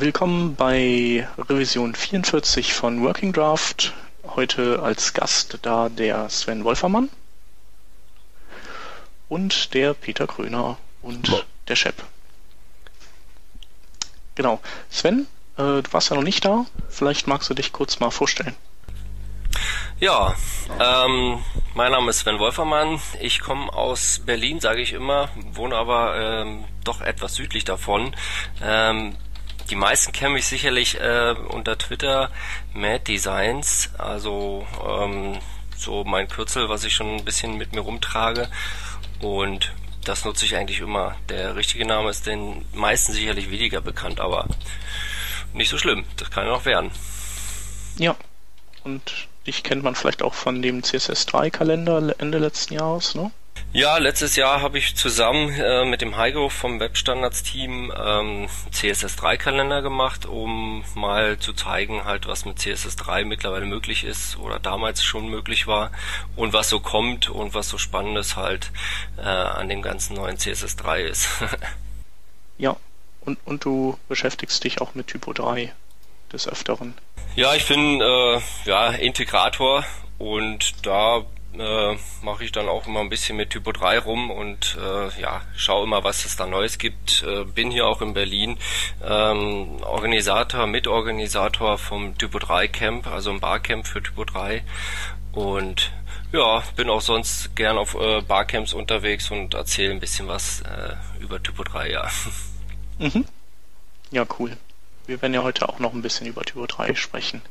willkommen bei Revision 44 von Working Draft. Heute als Gast da der Sven Wolfermann und der Peter Kröner und oh. der Shep. Genau. Sven, äh, du warst ja noch nicht da. Vielleicht magst du dich kurz mal vorstellen. Ja, ähm, mein Name ist Sven Wolfermann. Ich komme aus Berlin, sage ich immer, wohne aber ähm, doch etwas südlich davon. Ähm, die meisten kennen mich sicherlich äh, unter Twitter Mad Designs, also ähm, so mein Kürzel, was ich schon ein bisschen mit mir rumtrage. Und das nutze ich eigentlich immer. Der richtige Name ist den meisten sicherlich weniger bekannt, aber nicht so schlimm. Das kann ja noch werden. Ja. Und dich kennt man vielleicht auch von dem CSS3-Kalender Ende letzten Jahres, ne? Ja, letztes Jahr habe ich zusammen äh, mit dem Heiko vom Webstandards-Team ähm, CSS3-Kalender gemacht, um mal zu zeigen, halt, was mit CSS3 mittlerweile möglich ist oder damals schon möglich war und was so kommt und was so Spannendes halt äh, an dem ganzen neuen CSS3 ist. ja, und, und du beschäftigst dich auch mit Typo 3 des Öfteren. Ja, ich bin äh, ja, Integrator und da äh, mache ich dann auch immer ein bisschen mit Typo 3 rum und äh, ja, schaue immer, was es da Neues gibt. Äh, bin hier auch in Berlin ähm, Organisator, Mitorganisator vom Typo 3 Camp, also ein Barcamp für Typo 3 und ja, bin auch sonst gern auf äh, Barcamps unterwegs und erzähle ein bisschen was äh, über Typo 3, ja. Mhm. Ja, cool. Wir werden ja heute auch noch ein bisschen über Typo 3 sprechen.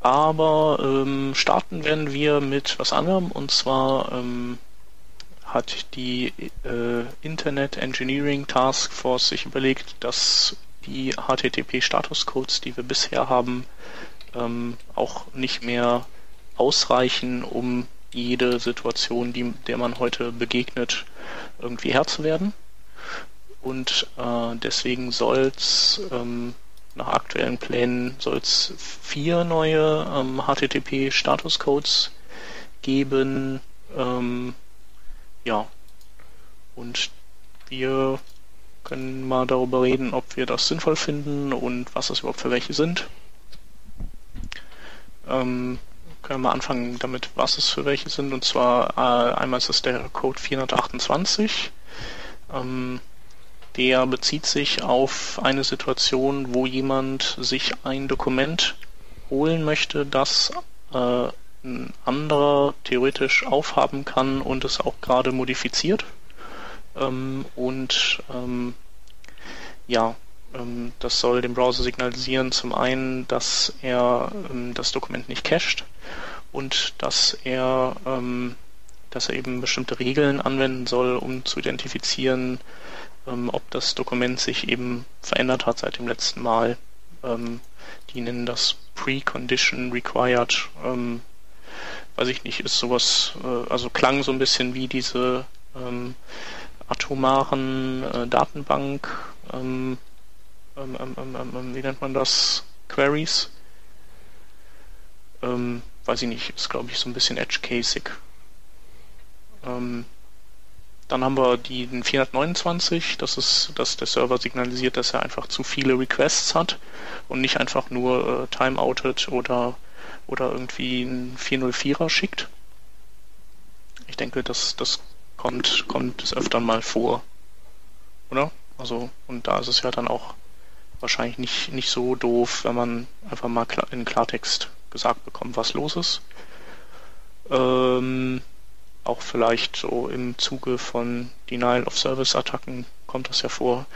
Aber ähm, starten werden wir mit was anderem und zwar ähm, hat die äh, Internet Engineering Task Force sich überlegt, dass die HTTP-Statuscodes, die wir bisher haben, ähm, auch nicht mehr ausreichen, um jede Situation, die, der man heute begegnet, irgendwie Herr zu werden. Und äh, deswegen soll es ähm, nach aktuellen Plänen soll es vier neue ähm, HTTP-Statuscodes geben. Ähm, ja. Und wir können mal darüber reden, ob wir das sinnvoll finden und was das überhaupt für welche sind. Ähm, können wir mal anfangen damit, was es für welche sind. Und zwar äh, einmal ist es der Code 428. Ähm, der bezieht sich auf eine Situation, wo jemand sich ein Dokument holen möchte, das äh, ein anderer theoretisch aufhaben kann und es auch gerade modifiziert. Ähm, und ähm, ja, ähm, das soll dem Browser signalisieren, zum einen, dass er ähm, das Dokument nicht cached und dass er, ähm, dass er eben bestimmte Regeln anwenden soll, um zu identifizieren, ähm, ob das Dokument sich eben verändert hat seit dem letzten Mal. Ähm, die nennen das Precondition Required. Ähm, weiß ich nicht, ist sowas, äh, also klang so ein bisschen wie diese ähm, atomaren äh, Datenbank, ähm, ähm, wie nennt man das? Queries. weiß ich nicht, ist glaube ich so ein bisschen edge-casig. Dann haben wir die, den 429, das ist, dass der Server signalisiert, dass er einfach zu viele Requests hat und nicht einfach nur äh, timeoutet oder, oder irgendwie einen 404er schickt. Ich denke, das, das kommt, kommt des Öfteren mal vor. Oder? Also, und da ist es ja dann auch wahrscheinlich nicht, nicht so doof, wenn man einfach mal in Klartext gesagt bekommt, was los ist. Ähm, auch vielleicht so im Zuge von Denial of Service Attacken kommt das ja vor.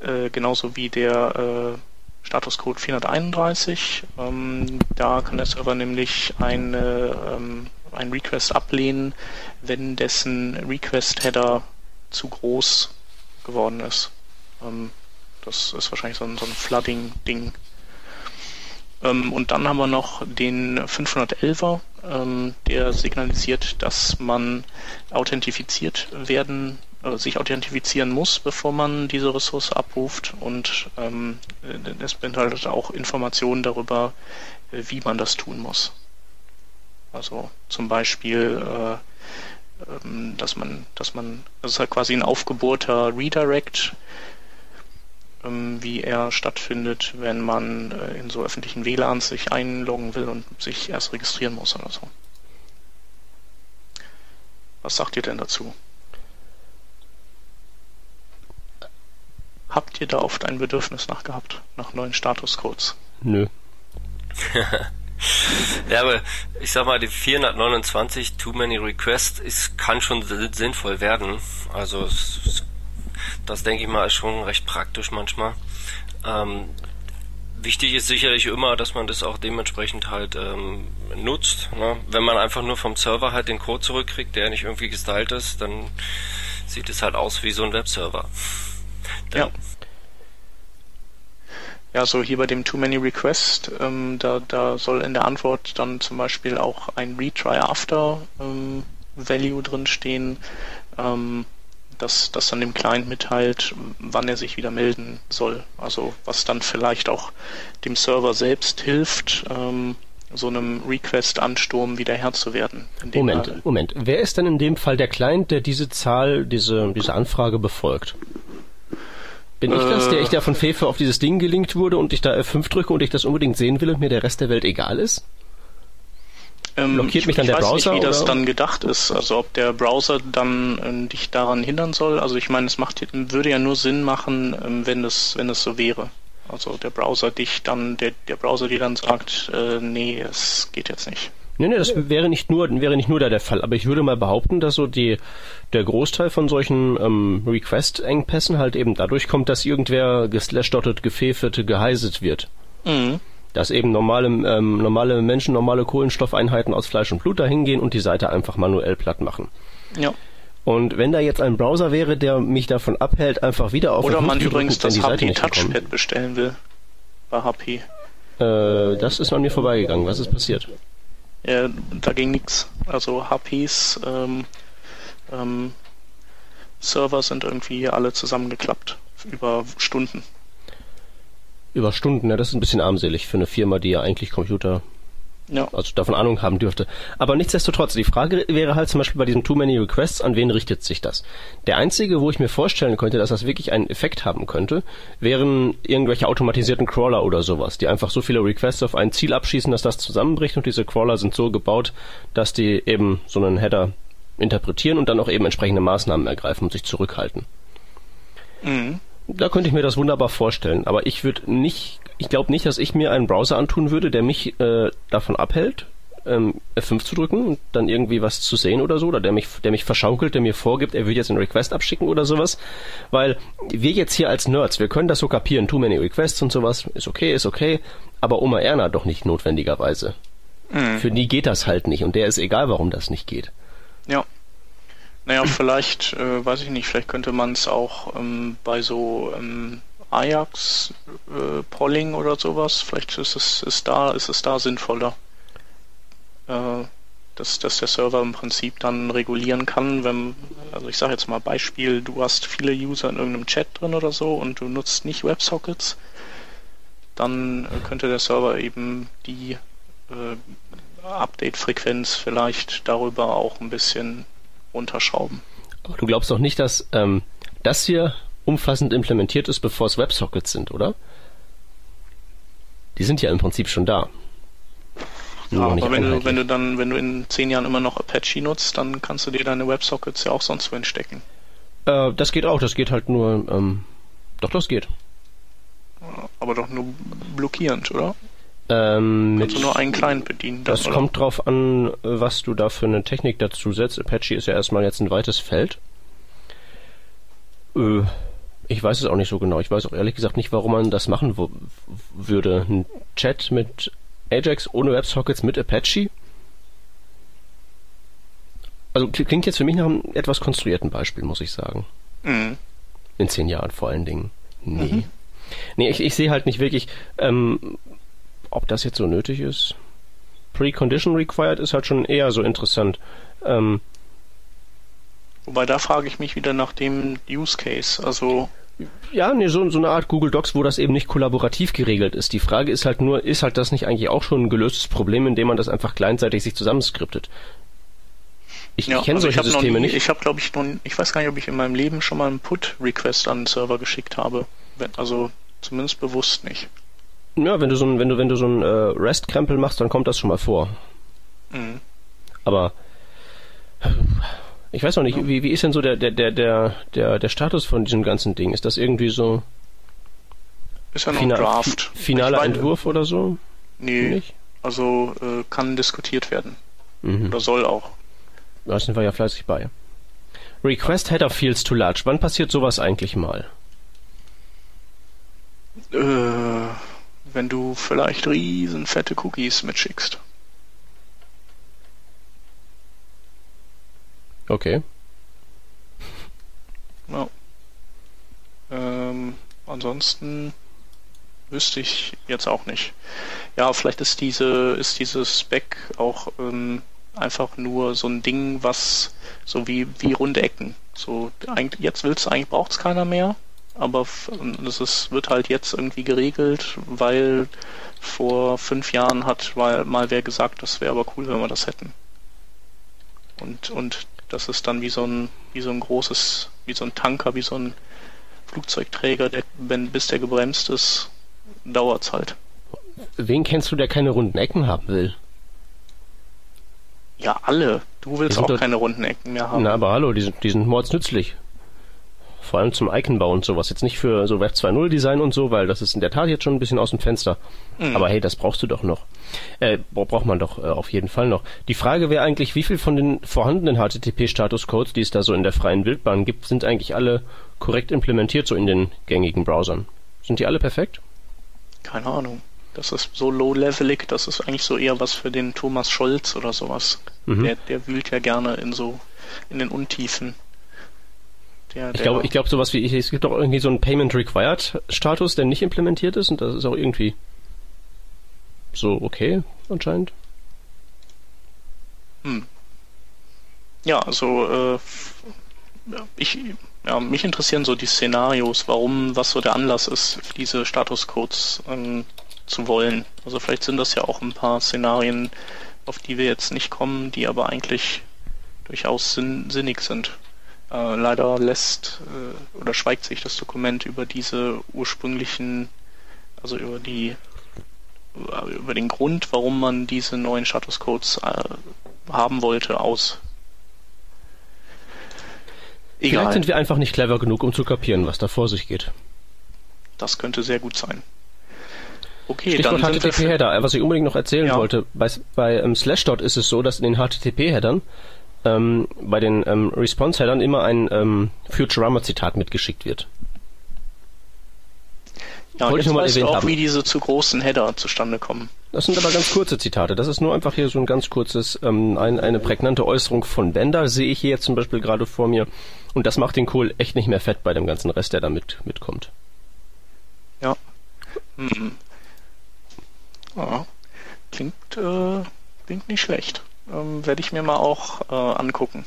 Äh, genauso wie der äh, Statuscode 431. Ähm, da kann der Server nämlich eine, ähm, einen Request ablehnen, wenn dessen Request-Header zu groß geworden ist. Ähm, das ist wahrscheinlich so ein, so ein Flooding-Ding. Ähm, und dann haben wir noch den 511er, ähm, der signalisiert, dass man authentifiziert werden, äh, sich authentifizieren muss, bevor man diese Ressource abruft und ähm, es beinhaltet auch Informationen darüber, äh, wie man das tun muss. Also zum Beispiel, äh, ähm, dass man, dass man, das ist halt quasi ein aufgebohrter Redirect, wie er stattfindet, wenn man äh, in so öffentlichen WLANs sich einloggen will und sich erst registrieren muss oder so. Was sagt ihr denn dazu? Habt ihr da oft ein Bedürfnis nach gehabt, nach neuen Statuscodes? Nö. ja, aber ich sag mal, die 429 Too Many Requests ist, kann schon sinnvoll werden. Also das denke ich mal ist schon recht praktisch manchmal. Ähm, wichtig ist sicherlich immer, dass man das auch dementsprechend halt ähm, nutzt. Ne? Wenn man einfach nur vom Server halt den Code zurückkriegt, der nicht irgendwie gestylt ist, dann sieht es halt aus wie so ein Webserver. Dann ja. Ja, so hier bei dem Too Many Request, ähm, da, da soll in der Antwort dann zum Beispiel auch ein Retry After ähm, Value drinstehen, ähm, das, das dann dem Client mitteilt, wann er sich wieder melden soll. Also was dann vielleicht auch dem Server selbst hilft, ähm, so einem Request-Ansturm wieder Herr zu werden. Moment, Moment. Wer ist denn in dem Fall der Client, der diese Zahl, diese, diese Anfrage befolgt? Bin ich das, der ich da von Fefe auf dieses Ding gelinkt wurde und ich da F5 drücke und ich das unbedingt sehen will und mir der Rest der Welt egal ist? Ähm, Blockiert mich dann der Browser? Ich weiß nicht, wie das dann gedacht ist. Also ob der Browser dann äh, dich daran hindern soll. Also ich meine, es macht, würde ja nur Sinn machen, ähm, wenn das, wenn das so wäre. Also der Browser dich dann, der, der Browser dir dann sagt, äh, nee, es geht jetzt nicht. Nee, nee, das wäre nicht nur, wäre nicht nur da der Fall, aber ich würde mal behaupten, dass so die, der Großteil von solchen ähm, Request-Engpässen halt eben dadurch kommt, dass irgendwer geslashdottet, gefefert, geheiset wird. Mhm. Dass eben normale, ähm, normale Menschen, normale Kohlenstoffeinheiten aus Fleisch und Blut dahin gehen und die Seite einfach manuell platt machen. Ja. Und wenn da jetzt ein Browser wäre, der mich davon abhält, einfach wieder auf Oder man übrigens das HP Touchpad bestellen will. Bei HP. Äh, das ist an mir vorbeigegangen. Was ist passiert? äh, da ging nichts. Also HPs ähm, ähm, Server sind irgendwie alle zusammengeklappt über Stunden. Über Stunden, ja, das ist ein bisschen armselig für eine Firma, die ja eigentlich Computer ja. Also davon Ahnung haben dürfte. Aber nichtsdestotrotz, die Frage wäre halt zum Beispiel bei diesen Too Many Requests, an wen richtet sich das? Der einzige, wo ich mir vorstellen könnte, dass das wirklich einen Effekt haben könnte, wären irgendwelche automatisierten Crawler oder sowas, die einfach so viele Requests auf ein Ziel abschießen, dass das zusammenbricht und diese Crawler sind so gebaut, dass die eben so einen Header interpretieren und dann auch eben entsprechende Maßnahmen ergreifen und sich zurückhalten. Mhm. Da könnte ich mir das wunderbar vorstellen, aber ich würde nicht ich glaube nicht, dass ich mir einen Browser antun würde, der mich äh, davon abhält, ähm, F5 zu drücken und dann irgendwie was zu sehen oder so, oder der mich, der mich verschaukelt, der mir vorgibt, er würde jetzt einen Request abschicken oder sowas. Weil wir jetzt hier als Nerds, wir können das so kapieren, too many requests und sowas, ist okay, ist okay, aber Oma Erna doch nicht notwendigerweise. Mhm. Für die geht das halt nicht und der ist egal, warum das nicht geht. Ja. Naja, vielleicht, äh, weiß ich nicht, vielleicht könnte man es auch ähm, bei so ähm, Ajax äh, Polling oder sowas. Vielleicht ist es ist da ist es da sinnvoller, äh, dass dass der Server im Prinzip dann regulieren kann, wenn also ich sage jetzt mal Beispiel, du hast viele User in irgendeinem Chat drin oder so und du nutzt nicht WebSockets, dann äh, könnte der Server eben die äh, Update-Frequenz vielleicht darüber auch ein bisschen runterschrauben. Aber du glaubst doch nicht, dass ähm, das hier umfassend implementiert ist, bevor es WebSockets sind, oder? Die sind ja im Prinzip schon da. Ja, aber wenn du, wenn du dann, wenn du in zehn Jahren immer noch Apache nutzt, dann kannst du dir deine WebSockets ja auch sonst wohin stecken. Äh, das geht auch, das geht halt nur, ähm, doch, das geht. Aber doch nur blockierend, oder? Ähm, Kannst du nur einen Client bedienen. Das oder? kommt drauf an, was du da für eine Technik dazu setzt. Apache ist ja erstmal jetzt ein weites Feld. Äh, ich weiß es auch nicht so genau. Ich weiß auch ehrlich gesagt nicht, warum man das machen würde. Ein Chat mit Ajax ohne WebSockets mit Apache? Also klingt jetzt für mich nach einem etwas konstruierten Beispiel, muss ich sagen. Mhm. In zehn Jahren vor allen Dingen. Nee. Mhm. Nee, ich, ich sehe halt nicht wirklich, ähm, ob das jetzt so nötig ist. Precondition required ist halt schon eher so interessant. Ähm, Wobei da frage ich mich wieder nach dem Use Case. Also ja, nee, so, so eine Art Google Docs, wo das eben nicht kollaborativ geregelt ist. Die Frage ist halt nur, ist halt das nicht eigentlich auch schon ein gelöstes Problem, indem man das einfach kleinseitig sich zusammenskriptet? Ich, ja, kenne also solche Systeme nie, nicht. Ich habe, glaube ich, nun, ich weiß gar nicht, ob ich in meinem Leben schon mal einen Put-Request an einen Server geschickt habe, Also zumindest bewusst nicht. Ja, wenn du so ein, wenn du, wenn du so ein äh, Rest-Krempel machst, dann kommt das schon mal vor. Mhm. Aber ich weiß noch nicht, ja. wie, wie ist denn so der, der, der, der, der, der Status von diesem ganzen Ding? Ist das irgendwie so ist ja noch Final, Draft. Finaler meine, Entwurf oder so? Nee, nicht? also äh, kann diskutiert werden. Mhm. Oder soll auch. Da sind wir ja fleißig bei. Request Header Fields to Large. Wann passiert sowas eigentlich mal? Äh, wenn du vielleicht riesen fette Cookies mitschickst. Okay. Ja. Ähm, ansonsten wüsste ich jetzt auch nicht. Ja, vielleicht ist diese, ist dieses Spec auch ähm, einfach nur so ein Ding, was so wie, wie runde Ecken. So, eigentlich, jetzt willst du eigentlich braucht es keiner mehr, aber es ist, wird halt jetzt irgendwie geregelt, weil vor fünf Jahren hat mal, mal wer gesagt, das wäre aber cool, wenn wir das hätten. Und, und das ist dann wie so ein, wie so ein großes, wie so ein Tanker, wie so ein Flugzeugträger, der, wenn, bis der gebremst ist, dauert's halt. Wen kennst du, der keine runden Ecken haben will? Ja, alle. Du willst auch keine runden Ecken mehr haben. Na, aber hallo, die sind, die sind mordsnützlich. Vor allem zum Iconbau und sowas. Jetzt nicht für so Web 2.0 Design und so, weil das ist in der Tat jetzt schon ein bisschen aus dem Fenster. Mhm. Aber hey, das brauchst du doch noch. Äh, braucht man doch äh, auf jeden Fall noch. Die Frage wäre eigentlich, wie viel von den vorhandenen HTTP-Statuscodes, die es da so in der freien Wildbahn gibt, sind eigentlich alle korrekt implementiert so in den gängigen Browsern? Sind die alle perfekt? Keine Ahnung. Das ist so low-levelig, das ist eigentlich so eher was für den Thomas Scholz oder sowas. Mhm. Der, der wühlt ja gerne in so, in den Untiefen. Der, ich glaube, ich glaube sowas wie, es gibt doch irgendwie so einen Payment Required Status, der nicht implementiert ist und das ist auch irgendwie so okay, anscheinend. Hm. Ja, also, äh, ich, ja, mich interessieren so die Szenarios, warum, was so der Anlass ist, diese Statuscodes ähm, zu wollen. Also vielleicht sind das ja auch ein paar Szenarien, auf die wir jetzt nicht kommen, die aber eigentlich durchaus sinn sinnig sind. Äh, leider lässt äh, oder schweigt sich das Dokument über diese ursprünglichen, also über die über den Grund, warum man diese neuen Statuscodes äh, haben wollte, aus. Egal. Vielleicht sind wir einfach nicht clever genug, um zu kapieren, was da vor sich geht. Das könnte sehr gut sein. Okay, Stichwort HTTP-Header. Was ich unbedingt noch erzählen ja. wollte, bei, bei ähm, Slashdot ist es so, dass in den HTTP-Headern ähm, bei den ähm, Response-Headern immer ein ähm, Futurama-Zitat mitgeschickt wird. Ja, Wollte ich nur mal weißt erwähnt auch, haben. wie diese zu großen Header zustande kommen. Das sind aber ganz kurze Zitate. Das ist nur einfach hier so ein ganz kurzes, ähm, ein, eine prägnante Äußerung von Bender, sehe ich hier jetzt zum Beispiel gerade vor mir. Und das macht den Kohl echt nicht mehr fett bei dem ganzen Rest, der da mit, mitkommt. Ja. Hm. ja. Klingt, äh, klingt nicht schlecht. Ähm, Werde ich mir mal auch äh, angucken.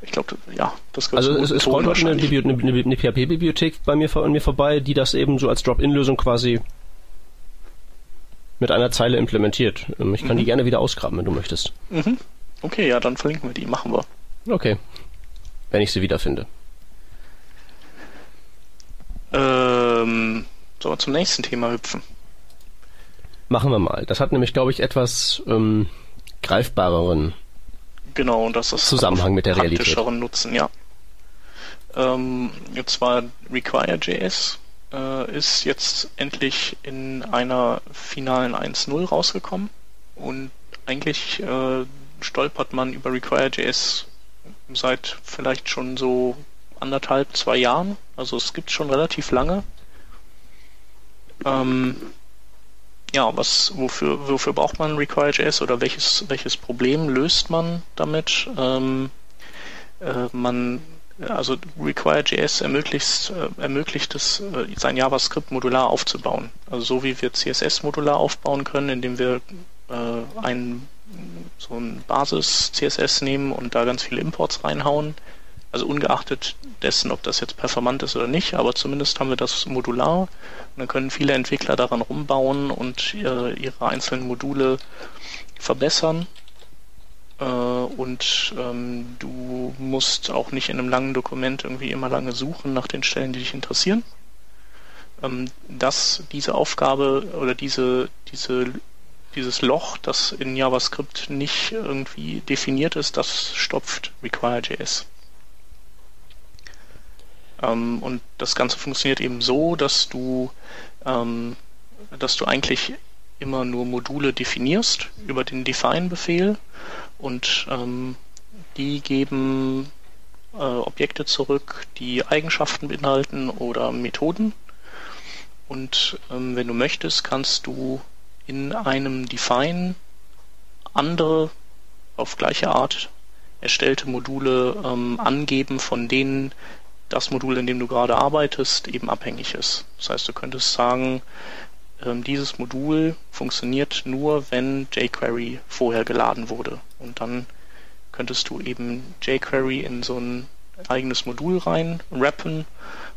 Ich glaube, ja, das Also es, es rollt heute eine, eine, eine, eine PHP-Bibliothek bei mir, an mir vorbei, die das eben so als Drop-in-Lösung quasi mit einer Zeile implementiert. Ähm, ich kann mhm. die gerne wieder ausgraben, wenn du möchtest. Mhm. Okay, ja, dann verlinken wir die. Machen wir. Okay. Wenn ich sie wiederfinde. Ähm, sollen wir zum nächsten Thema hüpfen? Machen wir mal. Das hat nämlich, glaube ich, etwas ähm, greifbareren Genau, und das ist Zusammenhang mit der Realität. Nutzen, ja. Ähm, und zwar Require.js äh, ist jetzt endlich in einer finalen 1.0 rausgekommen und eigentlich äh, stolpert man über Require.js seit vielleicht schon so anderthalb, zwei Jahren. Also es gibt schon relativ lange. Ähm, ja, was, wofür, wofür braucht man Require.js oder welches, welches Problem löst man damit? Ähm, äh, man, also Require.js ermöglicht, äh, ermöglicht es, äh, sein JavaScript modular aufzubauen. Also so wie wir CSS modular aufbauen können, indem wir äh, ein, so ein Basis-CSS nehmen und da ganz viele Imports reinhauen. Also ungeachtet dessen, ob das jetzt performant ist oder nicht, aber zumindest haben wir das modular. Und dann können viele Entwickler daran rumbauen und ihre, ihre einzelnen Module verbessern. äh, und ähm, du musst auch nicht in einem langen Dokument irgendwie immer lange suchen nach den Stellen, die dich interessieren. Ähm, dass diese Aufgabe oder diese, diese, dieses Loch, das in JavaScript nicht irgendwie definiert ist, das stopft Require.js. Ähm, und das Ganze funktioniert eben so, dass du, ähm, dass du eigentlich immer nur Module definierst über den Define-Befehl und ähm, die geben äh, Objekte zurück, die Eigenschaften beinhalten oder Methoden. Und ähm, wenn du möchtest, kannst du in einem Define andere auf gleiche Art erstellte Module ähm, angeben, von denen das Modul, in dem du gerade arbeitest, eben abhängig ist. Das heißt, du könntest sagen, ähm, dieses Modul funktioniert nur, wenn jQuery vorher geladen wurde. Und dann könntest du eben jQuery in so ein eigenes Modul rein rappen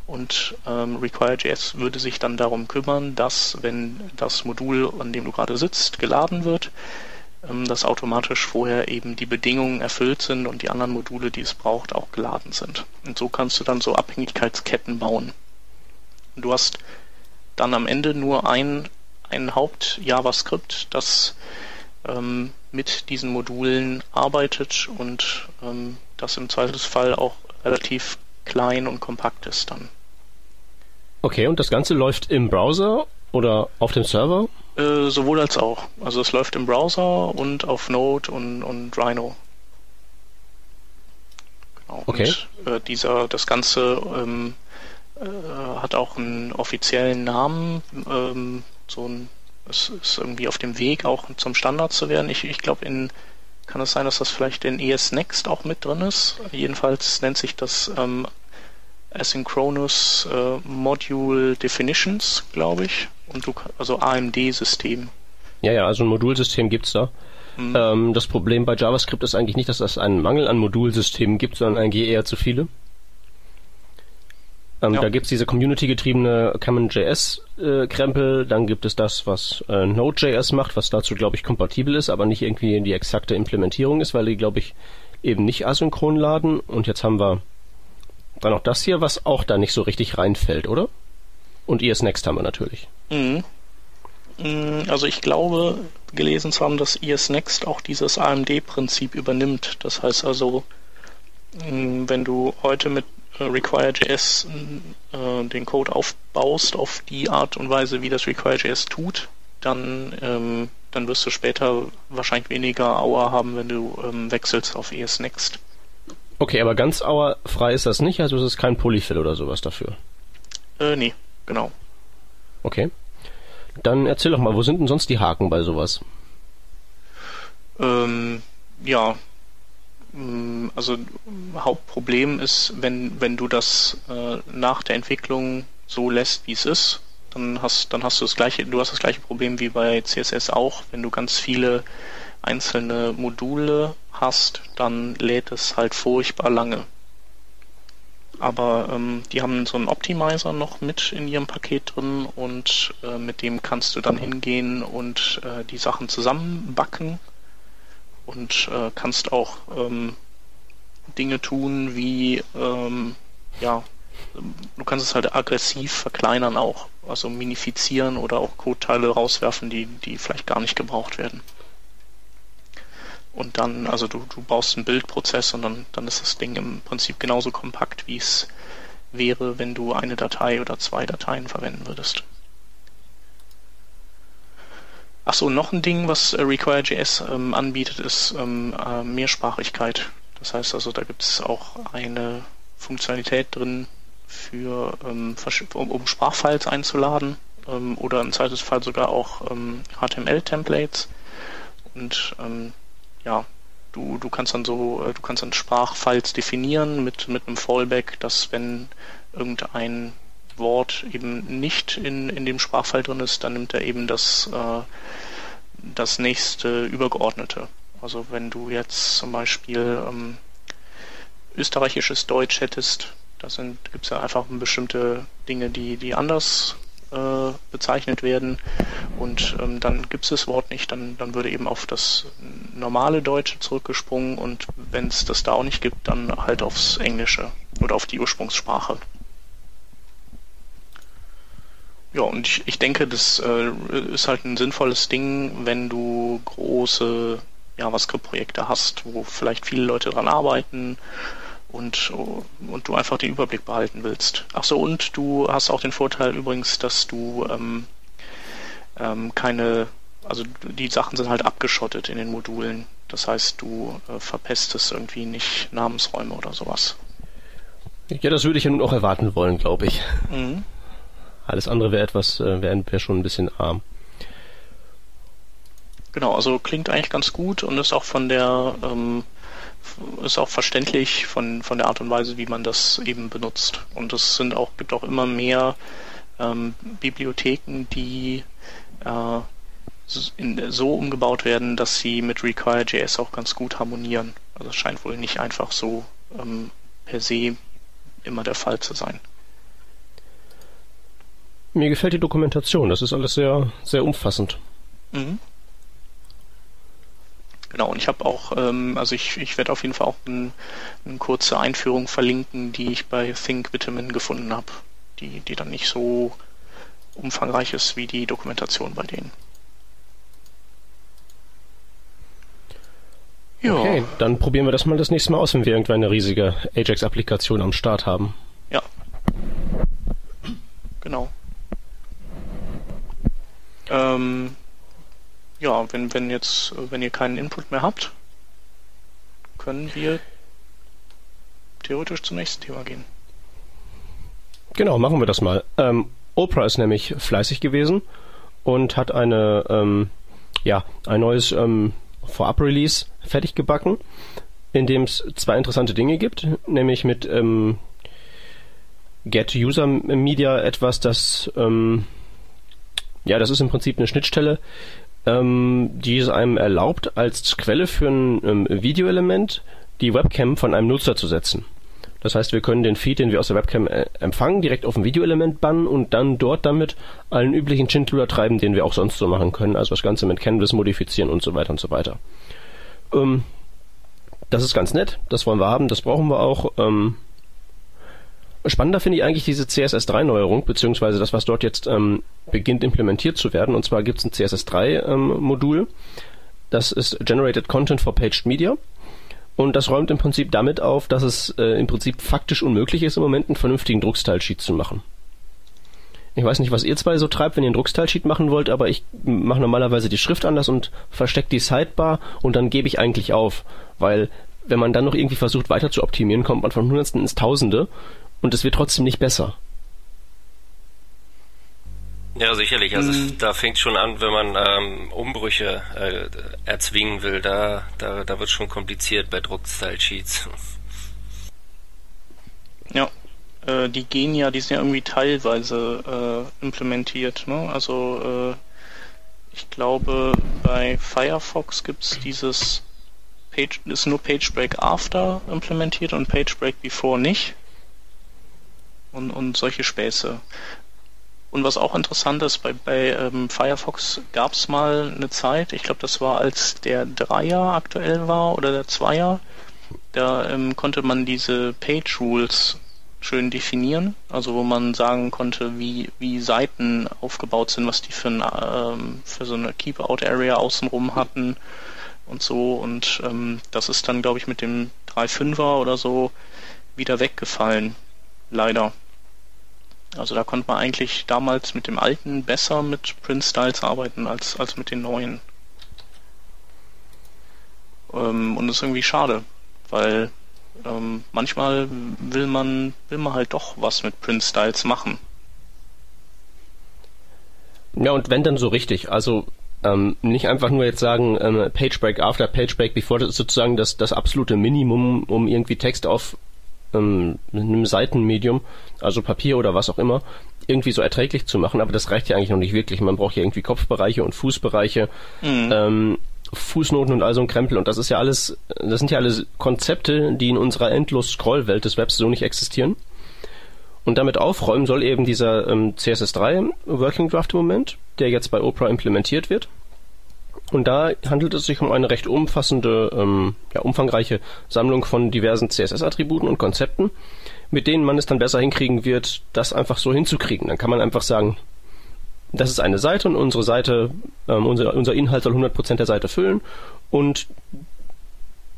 und ähm, Require.js würde sich dann darum kümmern, dass wenn das Modul, an dem du gerade sitzt, geladen wird, dass automatisch vorher eben die Bedingungen erfüllt sind und die anderen Module, die es braucht, auch geladen sind. Und so kannst du dann so Abhängigkeitsketten bauen. Und du hast dann am Ende nur ein, ein Haupt-JavaScript, das ähm, mit diesen Modulen arbeitet und ähm, das im Zweifelsfall auch relativ klein und kompakt ist dann. Okay, und das Ganze läuft im Browser oder auf dem Server? Äh, sowohl als auch. Also es läuft im Browser und auf Node und, und Rhino. Genau. Okay. Und äh, dieser, das Ganze ähm, äh, hat auch einen offiziellen Namen. Ähm, so ein, es ist irgendwie auf dem Weg auch zum Standard zu werden. Ich, ich glaube, in kann es sein, dass das vielleicht in ES Next auch mit drin ist. Jedenfalls nennt sich das ähm, Asynchronous äh, Module Definitions, glaube ich. Und du, also AMD-System. Ja, ja, also ein Modulsystem gibt's da. Mhm. Ähm, das Problem bei JavaScript ist eigentlich nicht, dass es einen Mangel an Modulsystemen gibt, sondern eigentlich eher zu viele. Ähm, ja. Da gibt's diese community-getriebene Common.js-Krempel, äh, dann gibt es das, was äh, Node.js macht, was dazu, glaube ich, kompatibel ist, aber nicht irgendwie die exakte Implementierung ist, weil die, glaube ich, eben nicht asynchron laden. Und jetzt haben wir dann auch das hier, was auch da nicht so richtig reinfällt, oder? Und ES Next haben wir natürlich. Mhm. mhm. Also ich glaube, gelesen zu haben, dass ES Next auch dieses AMD-Prinzip übernimmt. Das heißt also, mm, wenn du heute mit äh, Require.js äh, den Code aufbaust auf die Art und Weise, wie das Require.js tut, dann, ähm, dann wirst du später wahrscheinlich weniger Auer haben, wenn du ähm, wechselst auf ES Next. Okay, aber ganz auerfrei ist das nicht, also es ist kein Polyfill oder sowas dafür. Äh, nee, genau. Okay. Dann erzähl doch mal, wo sind denn sonst die Haken bei sowas? Ähm, ja, Mm, also Hauptproblem ist, wenn, wenn du das äh, nach der Entwicklung so lässt, wie es ist, dann hast, dann hast du das gleiche, du hast das gleiche Problem wie bei CSS auch. Wenn du ganz viele einzelne Module hast, dann lädt es halt furchtbar lange. Aber ähm, die haben so einen Optimizer noch mit in ihrem Paket drin und äh, mit dem kannst du dann hingehen und äh, die Sachen zusammenbacken und äh, kannst auch ähm, Dinge tun wie, ähm, ja, du kannst es halt aggressiv verkleinern auch, also minifizieren oder auch Codeteile rauswerfen, die, die vielleicht gar nicht gebraucht werden. Und dann, also du, du baust einen Bildprozess und dann, dann ist das Ding im Prinzip genauso kompakt, wie es wäre, wenn du eine Datei oder zwei Dateien verwenden würdest. Achso, noch ein Ding, was äh, Require.js ähm, anbietet, ist ähm, äh, Mehrsprachigkeit. Das heißt also, da gibt es auch eine Funktionalität drin für ähm, um, Sprachfiles einzuladen ähm, oder im Zweifelsfall sogar auch HTML-Templates. Ähm, Und ähm, ja, du, du kannst dann so, äh, du kannst dann Sprachfiles definieren mit, mit einem Fallback, dass wenn irgendein Wort eben nicht in, in dem Sprachfall drin ist, dann nimmt er eben das, äh, das nächste übergeordnete. Also wenn du jetzt zum Beispiel ähm, österreichisches Deutsch hättest, da gibt es ja einfach bestimmte Dinge, die, die anders äh, bezeichnet werden. und ähm, dann gibt es das Wort nicht, dann, dann würde eben auf das normale Deutsche zurückgesprungen und wenn es das da auch nicht gibt, dann halt aufs Englische oder auf die Ursprungssprache. Ja, und ich, ich denke, das äh, ist halt ein sinnvolles Ding, wenn du große JavaScript-Projekte hast, wo vielleicht viele Leute dran arbeiten und, und du einfach den Überblick behalten willst. Ach so, und du hast auch den Vorteil übrigens, dass du ähm, ähm, keine, also die Sachen sind halt abgeschottet in den Modulen. Das heißt, du äh, verpestest irgendwie nicht Namensräume oder sowas. Ja, das würde ich ja nun auch erwarten wollen, glaube ich. Mhm. Alles andere wäre etwas, äh, wäre wär schon ein bisschen arm. Genau, also klingt eigentlich ganz gut und ist auch von der ähm, ist auch verständlich von, von der Art und Weise, wie man das eben benutzt. Und es sind auch, gibt auch immer mehr ähm, Bibliotheken, die äh, in, so umgebaut werden, dass sie mit Require.js auch ganz gut harmonieren. Also es scheint wohl nicht einfach so ähm, per se immer der Fall zu sein. Mir gefällt die Dokumentation, das ist alles sehr, sehr umfassend. Mhm. Genau, und ich habe auch, ähm, also ich, ich werde auf jeden Fall auch ein, eine kurze Einführung verlinken, die ich bei Think Vitamin gefunden habe, die, die dann nicht so umfangreich ist wie die Dokumentation bei denen. Ja. Okay, dann probieren wir das mal das nächste Mal aus, wenn wir irgendwann eine riesige Ajax-Applikation am Start haben. Ja. Genau. Ähm, ja, wenn, wenn jetzt, wenn ihr keinen Input mehr habt, können wir theoretisch zum nächsten Thema gehen. Genau, machen wir das mal. Ähm, Oprah ist nämlich fleißig gewesen und hat eine, ähm, ja, ein neues ähm, Vorab-Release fertig gebacken, in dem es zwei interessante Dinge gibt, nämlich mit ähm, Get User Media etwas, das ähm, ja, das ist im Prinzip eine Schnittstelle, ähm, die es einem erlaubt, als Quelle für ein ähm, Videoelement die Webcam von einem Nutzer zu setzen. Das heißt, wir können den Feed, den wir aus der Webcam äh, empfangen, direkt auf ein Videoelement bannen und dann dort damit allen üblichen Schindluder treiben, den wir auch sonst so machen können. Also das Ganze mit Canvas modifizieren und so weiter und so weiter. Ähm, das ist ganz nett, das wollen wir haben, das brauchen wir auch. Ähm, Spannender finde ich eigentlich diese CSS3-Neuerung, beziehungsweise das, was dort jetzt ähm, beginnt implementiert zu werden. Und zwar gibt es ein CSS3-Modul, ähm, das ist Generated Content for Paged Media. Und das räumt im Prinzip damit auf, dass es äh, im Prinzip faktisch unmöglich ist, im Moment einen vernünftigen Druckstyle-Sheet zu machen. Ich weiß nicht, was ihr zwei so treibt, wenn ihr einen Druckstyle-Sheet machen wollt, aber ich mache normalerweise die Schrift anders und verstecke die Sidebar und dann gebe ich eigentlich auf. Weil wenn man dann noch irgendwie versucht weiter zu optimieren, kommt man von Hundertsten ins Tausende und es wird trotzdem nicht besser. Ja, sicherlich. Also mhm. da fängt schon an, wenn man ähm, Umbrüche äh, erzwingen will, da, da, da wird schon kompliziert bei Druck-Style-Sheets. Ja, äh, die gehen ja, die sind ja irgendwie teilweise äh, implementiert. Ne? Also äh, ich glaube, bei Firefox gibt's dieses Page, ist nur PageBreak After implementiert und PageBreak Before nicht und, und solche Späße. Und was auch interessant ist, bei, bei ähm, Firefox gab es mal eine Zeit, ich glaube, das war als der Dreier aktuell war oder der Zweier, da ähm, konnte man diese Page Rules schön definieren, also wo man sagen konnte, wie, wie Seiten aufgebaut sind, was die für, ein, ähm, für so eine Keep-Out-Area außenrum hatten und so. Und ähm, das ist dann, glaube ich, mit dem 3.5er oder so wieder weggefallen. Leider. Also da konnte man eigentlich damals mit dem alten besser mit Print Styles arbeiten als, als mit den neuen. Ähm, und das ist irgendwie schade, weil ähm, manchmal will man, will man halt doch was mit Print Styles machen. Ja, und wenn dann so richtig. Also ähm, nicht einfach nur jetzt sagen, ähm, Page Break after, Page Break before, das ist sozusagen das, das absolute Minimum, um irgendwie Text auf ähm, einem Seitenmedium, also Papier oder was auch immer, irgendwie so erträglich zu machen, aber das reicht ja eigentlich noch nicht wirklich. Man braucht ja irgendwie Kopfbereiche und Fußbereiche, mhm. ähm, Fußnoten und all so ein Krempel. Und das ist ja alles, das sind ja alles Konzepte, die in unserer endlos Scrollwelt des Webs so nicht existieren. Und damit aufräumen soll eben dieser ähm, CSS3 Working Draft im Moment, der jetzt bei Opera implementiert wird. Und da handelt es sich um eine recht umfassende, ähm, ja, umfangreiche Sammlung von diversen CSS-Attributen und Konzepten, mit denen man es dann besser hinkriegen wird, das einfach so hinzukriegen. Dann kann man einfach sagen, das ist eine Seite und unsere Seite, ähm, unser, unser Inhalt soll 100% der Seite füllen und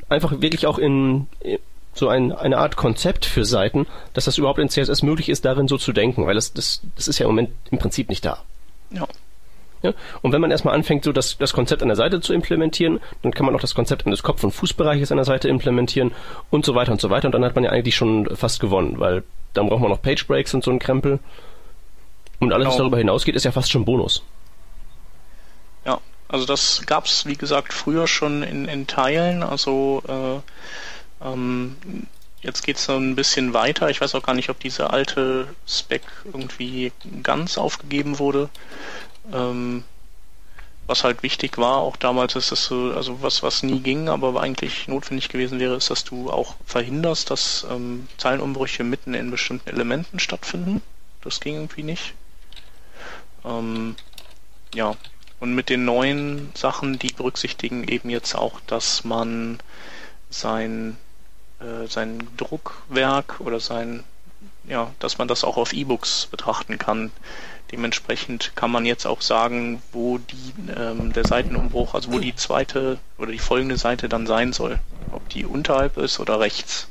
einfach wirklich auch in, so ein, eine Art Konzept für Seiten, dass das überhaupt in CSS möglich ist, darin so zu denken, weil das, das, das ist ja im Moment im Prinzip nicht da. Ja. Ja. Und wenn man erstmal anfängt, so das, das Konzept an der Seite zu implementieren, dann kann man auch das Konzept eines Kopf- und Fußbereiches an der Seite implementieren und so weiter und so weiter. Und dann hat man ja eigentlich schon fast gewonnen, weil dann braucht man noch Page Breaks und so ein Krempel. Und alles, was genau. darüber hinausgeht, ist ja fast schon Bonus. Ja, also das gab es, wie gesagt, früher schon in, in Teilen. Also äh, ähm, jetzt geht es so ein bisschen weiter. Ich weiß auch gar nicht, ob diese alte Spec irgendwie ganz aufgegeben wurde. Ähm, was halt wichtig war, auch damals ist das so, also was, was nie ging, aber eigentlich notwendig gewesen wäre, ist, dass du auch verhinderst, dass ähm, Zeilenumbrüche mitten in bestimmten Elementen stattfinden. Das ging irgendwie nicht. Ähm, ja, und mit den neuen Sachen, die berücksichtigen eben jetzt auch, dass man sein äh, sein Druckwerk oder sein, ja, dass man das auch auf E-Books betrachten kann. Dementsprechend kann man jetzt auch sagen, wo die ähm, der Seitenumbruch, also wo die zweite oder die folgende Seite dann sein soll. Ob die unterhalb ist oder rechts.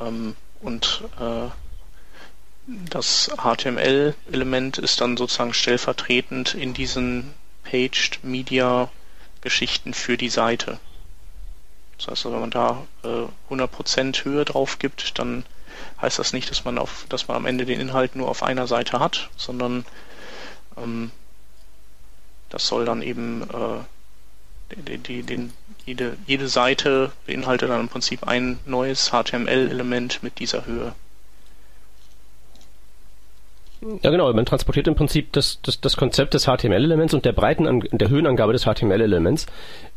Ähm, und äh, das HTML-Element ist dann sozusagen stellvertretend in diesen Paged Media Geschichten für die Seite. Das heißt, wenn man da äh, 100% Höhe drauf gibt, dann heißt das nicht, dass man auf, dass man am Ende den Inhalt nur auf einer Seite hat, sondern ähm, das soll dann eben äh, die, die, den, jede, jede Seite beinhaltet dann im Prinzip ein neues HTML-Element mit dieser Höhe. Ja, genau. Man transportiert im Prinzip das, das, das Konzept des HTML-Elements und der Breiten, der Höhenangabe des HTML-Elements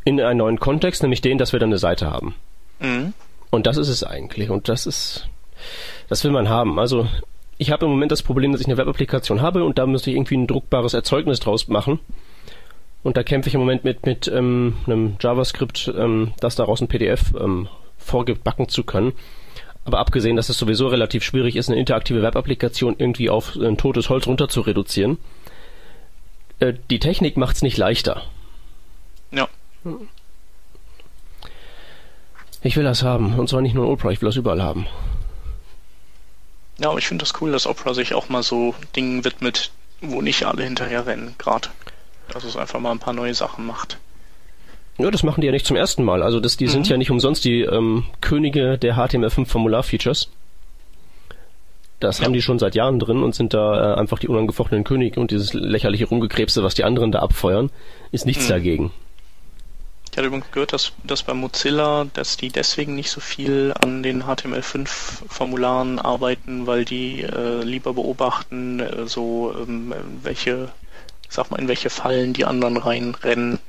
in einen neuen Kontext, nämlich den, dass wir dann eine Seite haben. Mhm. Und das ist es eigentlich. Und das ist, das will man haben. Also, ich habe im Moment das Problem, dass ich eine Web-Applikation habe und da müsste ich irgendwie ein druckbares Erzeugnis draus machen. Und da kämpfe ich im Moment mit, mit ähm, einem JavaScript, ähm, das daraus ein PDF ähm, vorgebacken zu können. Aber abgesehen, dass es sowieso relativ schwierig ist, eine interaktive Web-Applikation irgendwie auf ein totes Holz runter zu reduzieren, äh, die Technik macht es nicht leichter. Ja. Ich will das haben. Und zwar nicht nur in Opera, ich will das überall haben. Ja, aber ich finde das cool, dass Opera sich auch mal so Dingen widmet, wo nicht alle hinterher rennen, gerade. Dass es einfach mal ein paar neue Sachen macht. Ja, das machen die ja nicht zum ersten Mal. Also das, die mhm. sind ja nicht umsonst die ähm, Könige der HTML5 Formular-Features. Das ja. haben die schon seit Jahren drin und sind da äh, einfach die unangefochtenen Könige und dieses lächerliche Rumgekrebse, was die anderen da abfeuern, ist nichts mhm. dagegen. Ich hatte übrigens gehört, dass, dass bei Mozilla, dass die deswegen nicht so viel an den HTML5-Formularen arbeiten, weil die äh, lieber beobachten, äh, so ähm, welche, sag mal, in welche Fallen die anderen reinrennen.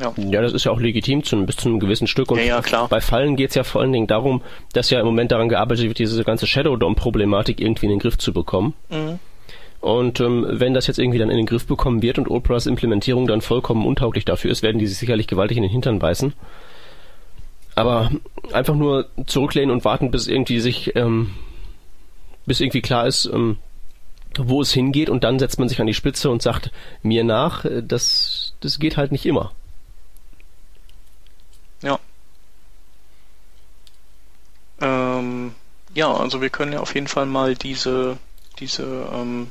Ja. ja, das ist ja auch legitim zu, bis zu einem gewissen Stück. Und ja, ja, klar. bei Fallen geht es ja vor allen Dingen darum, dass ja im Moment daran gearbeitet wird, diese ganze Shadow DOM-Problematik irgendwie in den Griff zu bekommen. Mhm. Und ähm, wenn das jetzt irgendwie dann in den Griff bekommen wird und Operas Implementierung dann vollkommen untauglich dafür ist, werden die sich sicherlich gewaltig in den Hintern beißen. Aber einfach nur zurücklehnen und warten, bis irgendwie sich, ähm, bis irgendwie klar ist, ähm, wo es hingeht und dann setzt man sich an die Spitze und sagt mir nach, äh, das, das geht halt nicht immer. Ja. Ähm, ja, also wir können ja auf jeden Fall mal diese, diese, ähm,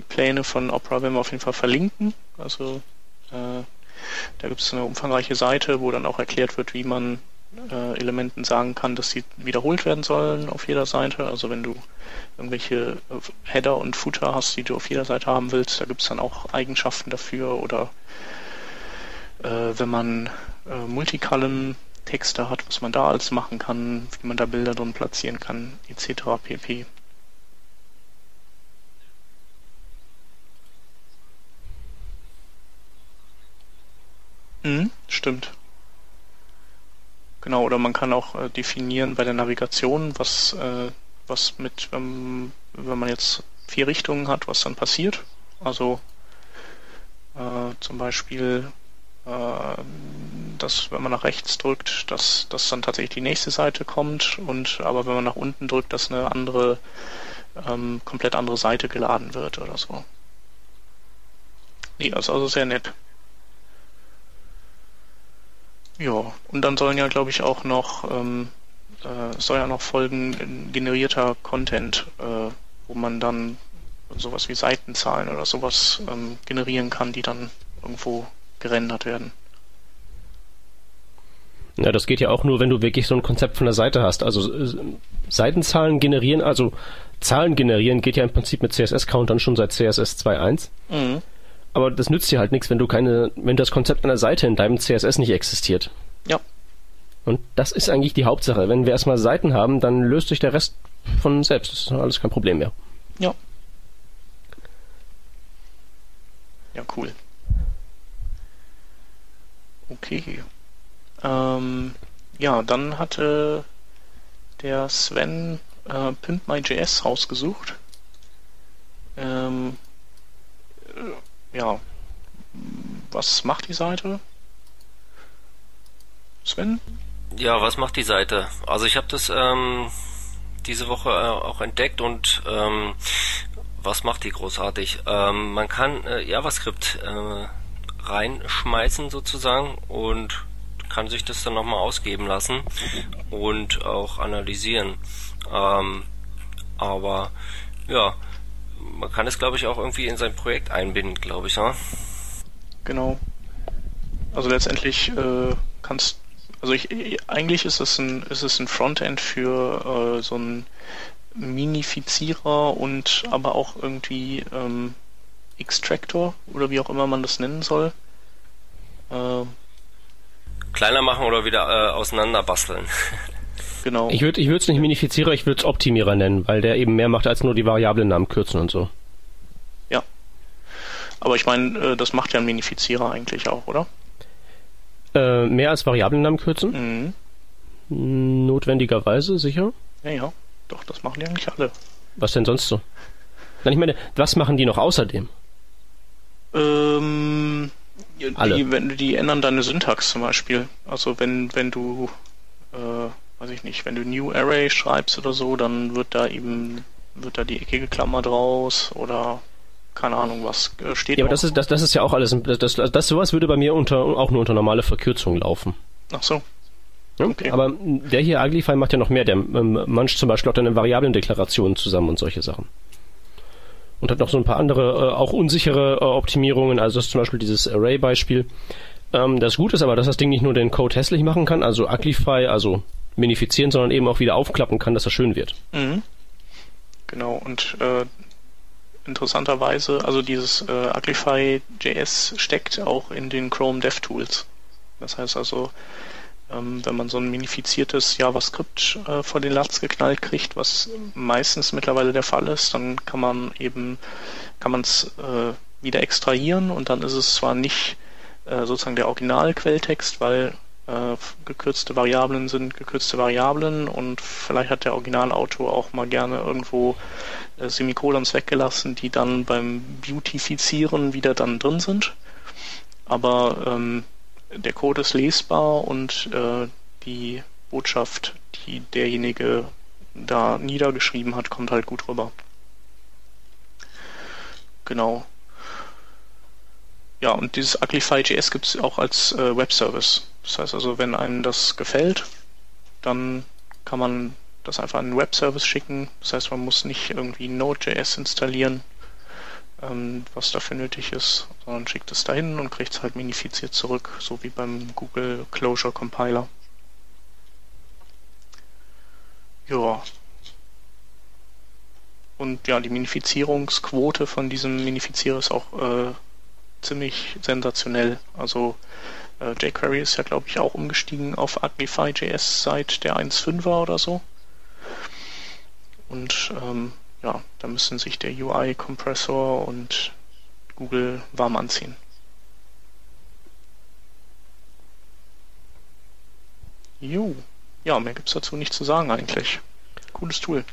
die Pläne von Opera werden wir auf jeden Fall verlinken. Also äh, da gibt es eine umfangreiche Seite, wo dann auch erklärt wird, wie man äh, Elementen sagen kann, dass sie wiederholt werden sollen auf jeder Seite. Also wenn du irgendwelche äh, Header und Footer hast, die du auf jeder Seite haben willst, da gibt es dann auch Eigenschaften dafür oder äh, wenn man äh, Multicolumn Texte hat, was man da alles machen kann, wie man da Bilder drin platzieren kann, etc. pp. Mhm, stimmt. Genau, oder man kann auch äh, definieren bei der Navigation, was, äh, was mit, ähm, wenn man jetzt vier Richtungen hat, was dann passiert. Also äh, zum Beispiel, äh, dass wenn man nach rechts drückt, dass, dass dann tatsächlich die nächste Seite kommt und aber wenn man nach unten drückt, dass eine andere, ähm, komplett andere Seite geladen wird oder so. Nee, das ist also sehr nett. Ja, und dann sollen ja, glaube ich, auch noch, ähm, äh, soll ja noch folgen generierter Content, äh, wo man dann sowas wie Seitenzahlen oder sowas ähm, generieren kann, die dann irgendwo gerendert werden. Ja, das geht ja auch nur, wenn du wirklich so ein Konzept von der Seite hast. Also äh, Seitenzahlen generieren, also Zahlen generieren geht ja im Prinzip mit CSS-Countern schon seit CSS 2.1. Mhm. Aber das nützt dir halt nichts, wenn du keine, wenn das Konzept einer Seite in deinem CSS nicht existiert. Ja. Und das ist eigentlich die Hauptsache. Wenn wir erstmal Seiten haben, dann löst sich der Rest von selbst. Das ist alles kein Problem mehr. Ja. Ja, cool. Okay. Ähm, ja, dann hatte der Sven äh, Pimp My JS rausgesucht. Ähm, ja, was macht die Seite? Sven? Ja, was macht die Seite? Also ich habe das ähm, diese Woche äh, auch entdeckt und ähm, was macht die großartig? Ähm, man kann äh, JavaScript äh, reinschmeißen sozusagen und kann sich das dann nochmal ausgeben lassen und auch analysieren. Ähm, aber ja, man kann es, glaube ich, auch irgendwie in sein Projekt einbinden, glaube ich, ja? Genau. Also letztendlich äh, kannst also ich, eigentlich ist es ein ist es ein Frontend für äh, so ein Minifizierer und aber auch irgendwie ähm, Extractor oder wie auch immer man das nennen soll. Äh, Kleiner machen oder wieder äh, auseinander basteln. Genau. Ich würde ich es nicht Minifizierer, ich würde es Optimierer nennen, weil der eben mehr macht als nur die Variablennamen kürzen und so. Ja. Aber ich meine, äh, das macht ja ein Minifizierer eigentlich auch, oder? Äh, mehr als Variablennamen kürzen? Mhm. Notwendigerweise, sicher? Ja, ja. Doch, das machen die eigentlich alle. Was denn sonst so? Nein, ich meine, was machen die noch außerdem? Ähm, alle. Die, wenn, die ändern deine Syntax zum Beispiel. Also wenn, wenn du äh, weiß ich nicht, wenn du New Array schreibst oder so, dann wird da eben, wird da die eckige Klammer draus oder keine Ahnung, was äh, steht. Ja, aber das ist, das, das ist ja auch alles, das, das, das sowas würde bei mir unter, auch nur unter normale Verkürzung laufen. Ach so. Okay. Aber der hier Uglify macht ja noch mehr. Der ähm, mancht zum Beispiel auch deine Variablendeklarationen zusammen und solche Sachen. Und hat noch so ein paar andere, äh, auch unsichere äh, Optimierungen. Also das ist zum Beispiel dieses Array-Beispiel. Ähm, das Gute ist aber, dass das Ding nicht nur den Code hässlich machen kann, also Uglify, also minifizieren, sondern eben auch wieder aufklappen kann, dass er schön wird. Mhm. Genau, und äh, interessanterweise, also dieses äh, Uglify.js steckt auch in den Chrome DevTools. Das heißt also, ähm, wenn man so ein minifiziertes JavaScript äh, vor den Latz geknallt kriegt, was meistens mittlerweile der Fall ist, dann kann man eben, kann man es äh, wieder extrahieren und dann ist es zwar nicht äh, sozusagen der Originalquelltext, weil äh, gekürzte Variablen sind gekürzte Variablen und vielleicht hat der Originalautor auch mal gerne irgendwo äh, Semikolons weggelassen, die dann beim Beautifizieren wieder dann drin sind. Aber ähm, der Code ist lesbar und äh, die Botschaft, die derjenige da niedergeschrieben hat, kommt halt gut rüber. Genau. Ja, und dieses Uglify.js gibt es auch als äh, Webservice. Das heißt also, wenn einem das gefällt, dann kann man das einfach an einen Webservice schicken. Das heißt, man muss nicht irgendwie Node.js installieren, ähm, was dafür nötig ist, sondern schickt es dahin und kriegt es halt minifiziert zurück, so wie beim Google Closure Compiler. Ja. Und ja, die Minifizierungsquote von diesem Minifizierer ist auch äh, ziemlich sensationell. Also äh, jQuery ist ja, glaube ich, auch umgestiegen auf Uglify.js seit der 1.5er oder so. Und ähm, ja, da müssen sich der UI-Kompressor und Google warm anziehen. Jo. Ja, mehr gibt's dazu nicht zu sagen eigentlich. Cooles Tool.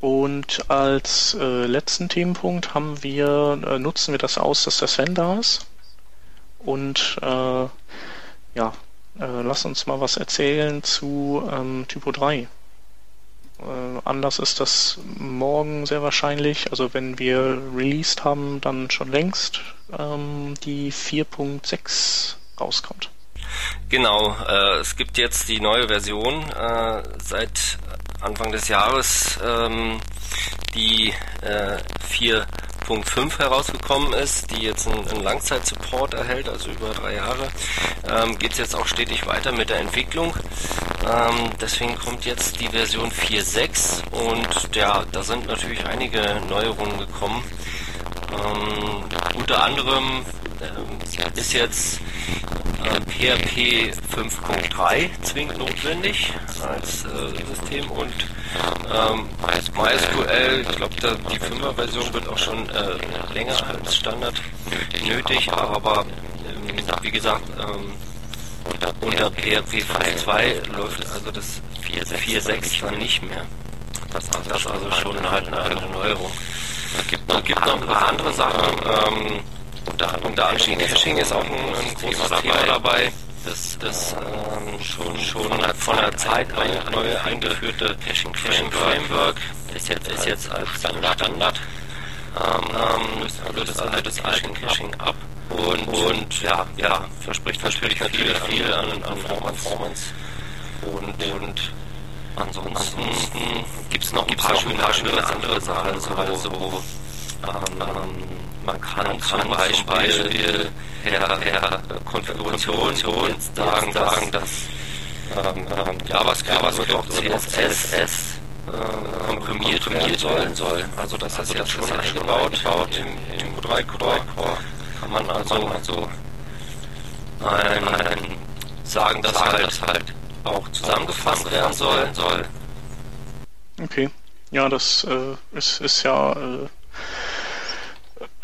Und als äh, letzten Themenpunkt haben wir, äh, nutzen wir das aus, dass der Sven da ist. Und äh, ja, äh, lass uns mal was erzählen zu ähm, Typo 3. Äh, Anlass ist das morgen sehr wahrscheinlich, also wenn wir released haben, dann schon längst ähm, die 4.6 rauskommt. Genau, äh, es gibt jetzt die neue Version äh, seit Anfang des Jahres, ähm, die äh, 4.5 herausgekommen ist, die jetzt einen, einen Langzeitsupport erhält, also über drei Jahre, ähm, geht es jetzt auch stetig weiter mit der Entwicklung. Ähm, deswegen kommt jetzt die Version 4.6 und ja, da sind natürlich einige Neuerungen gekommen. Ähm, unter anderem ist jetzt PHP 5.3 zwingend notwendig als äh, System und ähm, MySQL, ich glaube, die 5er Version wird auch schon äh, länger als Standard nötig, aber ähm, wie gesagt, ähm, unter PHP 5.2 läuft also das 4.6 dann nicht mehr. Das, ist also schon halt eine, eine Neuerung. Es gibt noch, gibt noch ein paar andere Sachen. Ähm, unter, unter anderem Caching ist auch ein, ein großes Thema dabei. Das, das ähm, schon, schon von, der, von der Zeit eine neue eingeführte Caching, Caching Framework ist jetzt, ist jetzt als Standard, Standard. Ähm, löst also das alte das Caching, ab. Und, und ja, ja, verspricht natürlich viel, viel an, an Performance. Und, und ansonsten, ansonsten gibt es noch ein paar schöne, andere Sachen, so, so ähm, man kann, man kann zum Beispiel per, per Konfiguration jetzt sagen, sagen dass ähm, ähm, JavaScript, auch CSS äh, komprimiert, komprimiert werden soll. Also das ist jetzt schon eingebaut im, im Q3 Core. Kann man also, also ein, ein sagen, dass halt, halt auch zusammengefasst werden soll. soll. Okay. Ja, das äh, ist, ist ja äh,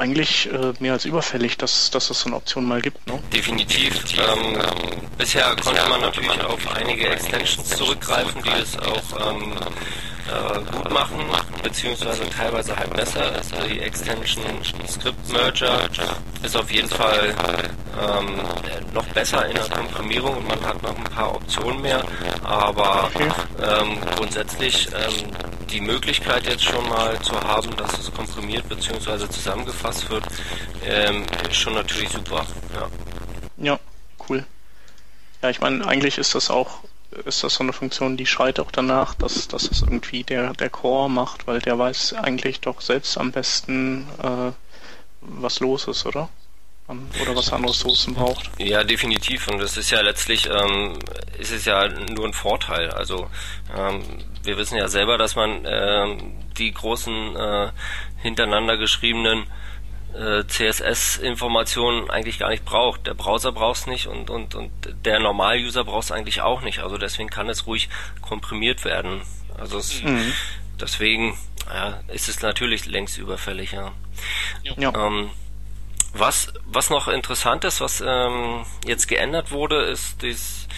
eigentlich äh, mehr als überfällig, dass, dass es so eine Option mal gibt. Ne? Definitiv. Ähm, ähm, bisher konnte man natürlich auf einige Extensions zurückgreifen, die es auch ähm, äh, gut machen, beziehungsweise teilweise halt besser. Also die Extension Script Merger ist auf jeden Fall ähm, noch besser in der Komprimierung und man hat noch ein paar Optionen mehr, aber ähm, grundsätzlich ähm, die Möglichkeit jetzt schon mal zu haben, dass es komprimiert bzw. zusammengefasst wird, ähm, ist schon natürlich super. Ja. ja, cool. Ja, ich meine, eigentlich ist das auch ist das so eine Funktion, die schreit auch danach, dass, dass es irgendwie der, der Core macht, weil der weiß eigentlich doch selbst am besten, äh, was los ist, oder? Oder was andere Soßen braucht. Ja, definitiv. Und das ist ja letztlich, ähm, ist es ja nur ein Vorteil. Also ähm, wir wissen ja selber, dass man ähm, die großen äh, hintereinander geschriebenen äh, CSS-Informationen eigentlich gar nicht braucht. Der Browser braucht es nicht und, und, und der Normal-User braucht es eigentlich auch nicht. Also deswegen kann es ruhig komprimiert werden. Also es, mhm. deswegen ja, ist es natürlich längst überfällig, ja. ja. Ähm, was, was noch interessant ist, was ähm, jetzt geändert wurde, ist das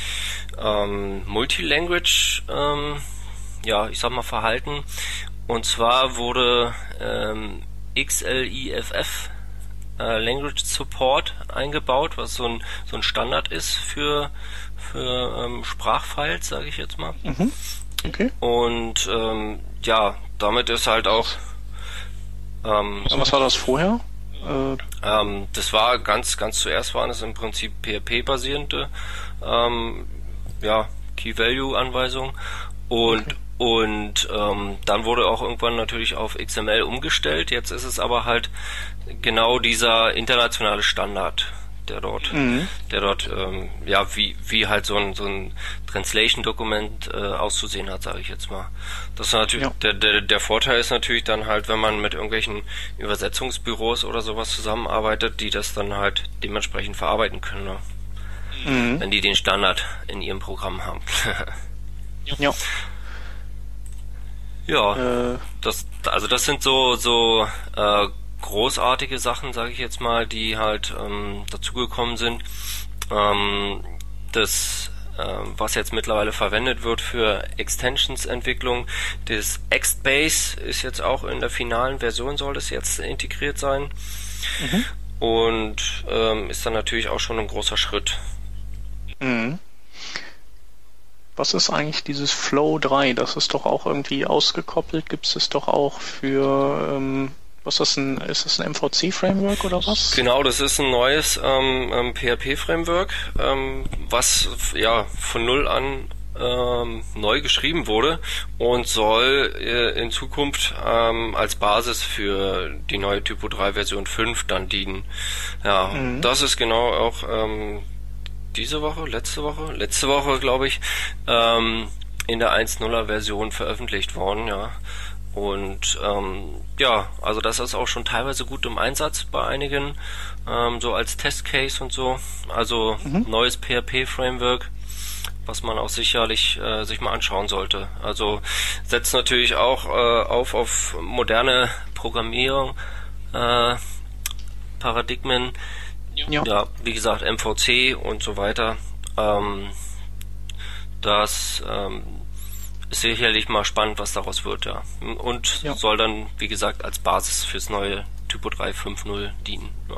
ähm, Multilanguage, ähm, ja, ich sag mal Verhalten. Und zwar wurde ähm, XLIFF äh, Language Support eingebaut, was so ein, so ein Standard ist für, für ähm, Sprachfiles, sage ich jetzt mal. Mhm. Okay. Und ähm, ja, damit ist halt auch. Ähm, was war das vorher? Äh, ähm, das war ganz, ganz zuerst waren es im Prinzip PHP-basierende ähm, ja, Key-Value-Anweisungen und okay. Und ähm, dann wurde auch irgendwann natürlich auf XML umgestellt. Jetzt ist es aber halt genau dieser internationale Standard, der dort, mhm. der dort, ähm, ja, wie, wie halt so ein, so ein Translation-Dokument äh, auszusehen hat, sage ich jetzt mal. Das ist natürlich, ja. der, der, der Vorteil ist natürlich dann halt, wenn man mit irgendwelchen Übersetzungsbüros oder sowas zusammenarbeitet, die das dann halt dementsprechend verarbeiten können, ne? mhm. wenn die den Standard in ihrem Programm haben. ja. Ja, äh, das, also das sind so so äh, großartige Sachen, sage ich jetzt mal, die halt ähm, dazugekommen sind. Ähm, das ähm, was jetzt mittlerweile verwendet wird für Extensions-Entwicklung. Das XBase ist jetzt auch in der finalen Version, soll das jetzt integriert sein. Mhm. Und ähm, ist dann natürlich auch schon ein großer Schritt. Mhm. Was ist eigentlich dieses Flow 3? Das ist doch auch irgendwie ausgekoppelt. Gibt es das doch auch für ähm, was ist das ein, ist das ein MVC-Framework oder was? Genau, das ist ein neues ähm, ähm, PHP-Framework, ähm, was ja von null an ähm, neu geschrieben wurde und soll äh, in Zukunft ähm, als Basis für die neue Typo 3 Version 5 dann dienen. Ja, mhm. das ist genau auch ähm, diese Woche, letzte Woche, letzte Woche glaube ich, ähm, in der 1.0er Version veröffentlicht worden, ja. Und ähm, ja, also das ist auch schon teilweise gut im Einsatz bei einigen, ähm, so als Testcase und so. Also mhm. neues PHP-Framework, was man auch sicherlich äh, sich mal anschauen sollte. Also setzt natürlich auch äh, auf auf moderne Programmierung, äh, Paradigmen, ja. ja, wie gesagt MVC und so weiter. Ähm, das ähm, ist sicherlich mal spannend, was daraus wird, ja. Und ja. soll dann, wie gesagt, als Basis fürs neue Typo 3.5.0 dienen. Ja.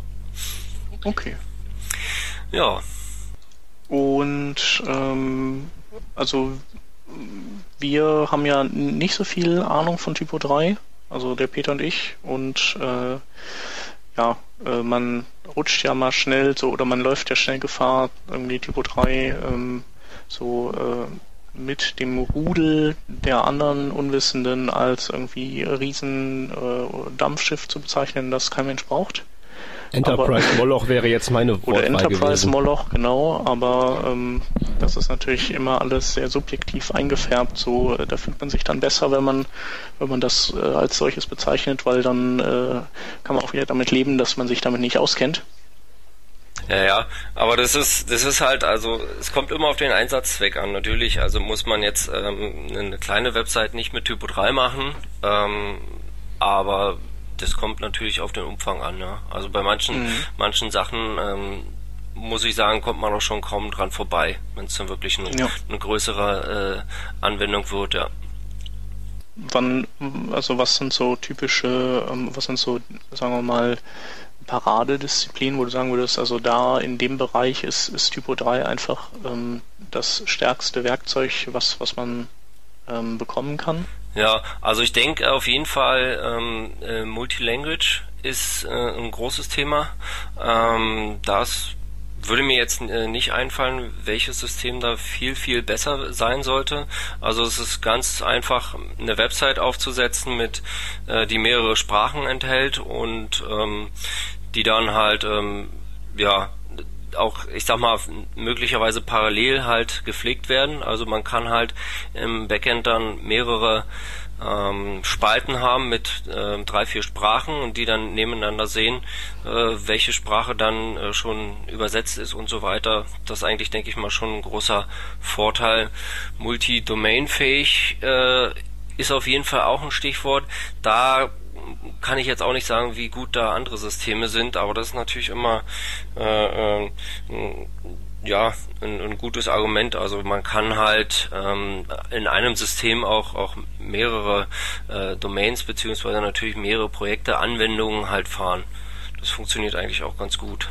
Okay. Ja. Und ähm, also wir haben ja nicht so viel Ahnung von Typo 3, also der Peter und ich. Und äh, ja, äh, man rutscht ja mal schnell so oder man läuft ja schnell Gefahr, irgendwie Typo 3 ähm, so äh, mit dem Rudel der anderen Unwissenden als irgendwie riesen äh, Dampfschiff zu bezeichnen, das kein Mensch braucht. Enterprise aber, Moloch wäre jetzt meine Wortwahl Oder Enterprise gewesen. Moloch, genau, aber ähm, das ist natürlich immer alles sehr subjektiv eingefärbt, so äh, da fühlt man sich dann besser, wenn man wenn man das äh, als solches bezeichnet, weil dann äh, kann man auch wieder damit leben, dass man sich damit nicht auskennt. Ja, ja, aber das ist, das ist halt, also es kommt immer auf den Einsatzzweck an. Natürlich, also muss man jetzt ähm, eine kleine Website nicht mit Typo 3 machen, ähm, aber das kommt natürlich auf den Umfang an. Ja? Also bei manchen, mhm. manchen Sachen ähm, muss ich sagen, kommt man auch schon kaum dran vorbei, wenn es dann wirklich eine, ja. eine größere äh, Anwendung wird, ja. Wann, also was sind so typische, ähm, was sind so, sagen wir mal, Paradedisziplin, wo du sagen würdest, also da in dem Bereich ist, ist Typo 3 einfach ähm, das stärkste Werkzeug, was, was man ähm, bekommen kann? Ja, also ich denke auf jeden Fall ähm, äh, Multilanguage ist äh, ein großes Thema. Ähm, das würde mir jetzt äh, nicht einfallen, welches System da viel, viel besser sein sollte. Also es ist ganz einfach, eine Website aufzusetzen, mit äh, die mehrere Sprachen enthält und ähm, die dann halt, ähm, ja, auch, ich sag mal, möglicherweise parallel halt gepflegt werden. Also man kann halt im Backend dann mehrere ähm, Spalten haben mit äh, drei, vier Sprachen und die dann nebeneinander sehen, äh, welche Sprache dann äh, schon übersetzt ist und so weiter. Das ist eigentlich, denke ich mal, schon ein großer Vorteil. Multi-Domain-fähig äh, ist auf jeden Fall auch ein Stichwort. Da kann ich jetzt auch nicht sagen, wie gut da andere Systeme sind, aber das ist natürlich immer äh, äh, ja ein, ein, gutes Argument. Also man kann halt ähm, in einem System auch auch mehrere äh, Domains beziehungsweise natürlich mehrere Projekte, Anwendungen halt fahren. Das funktioniert eigentlich auch ganz gut.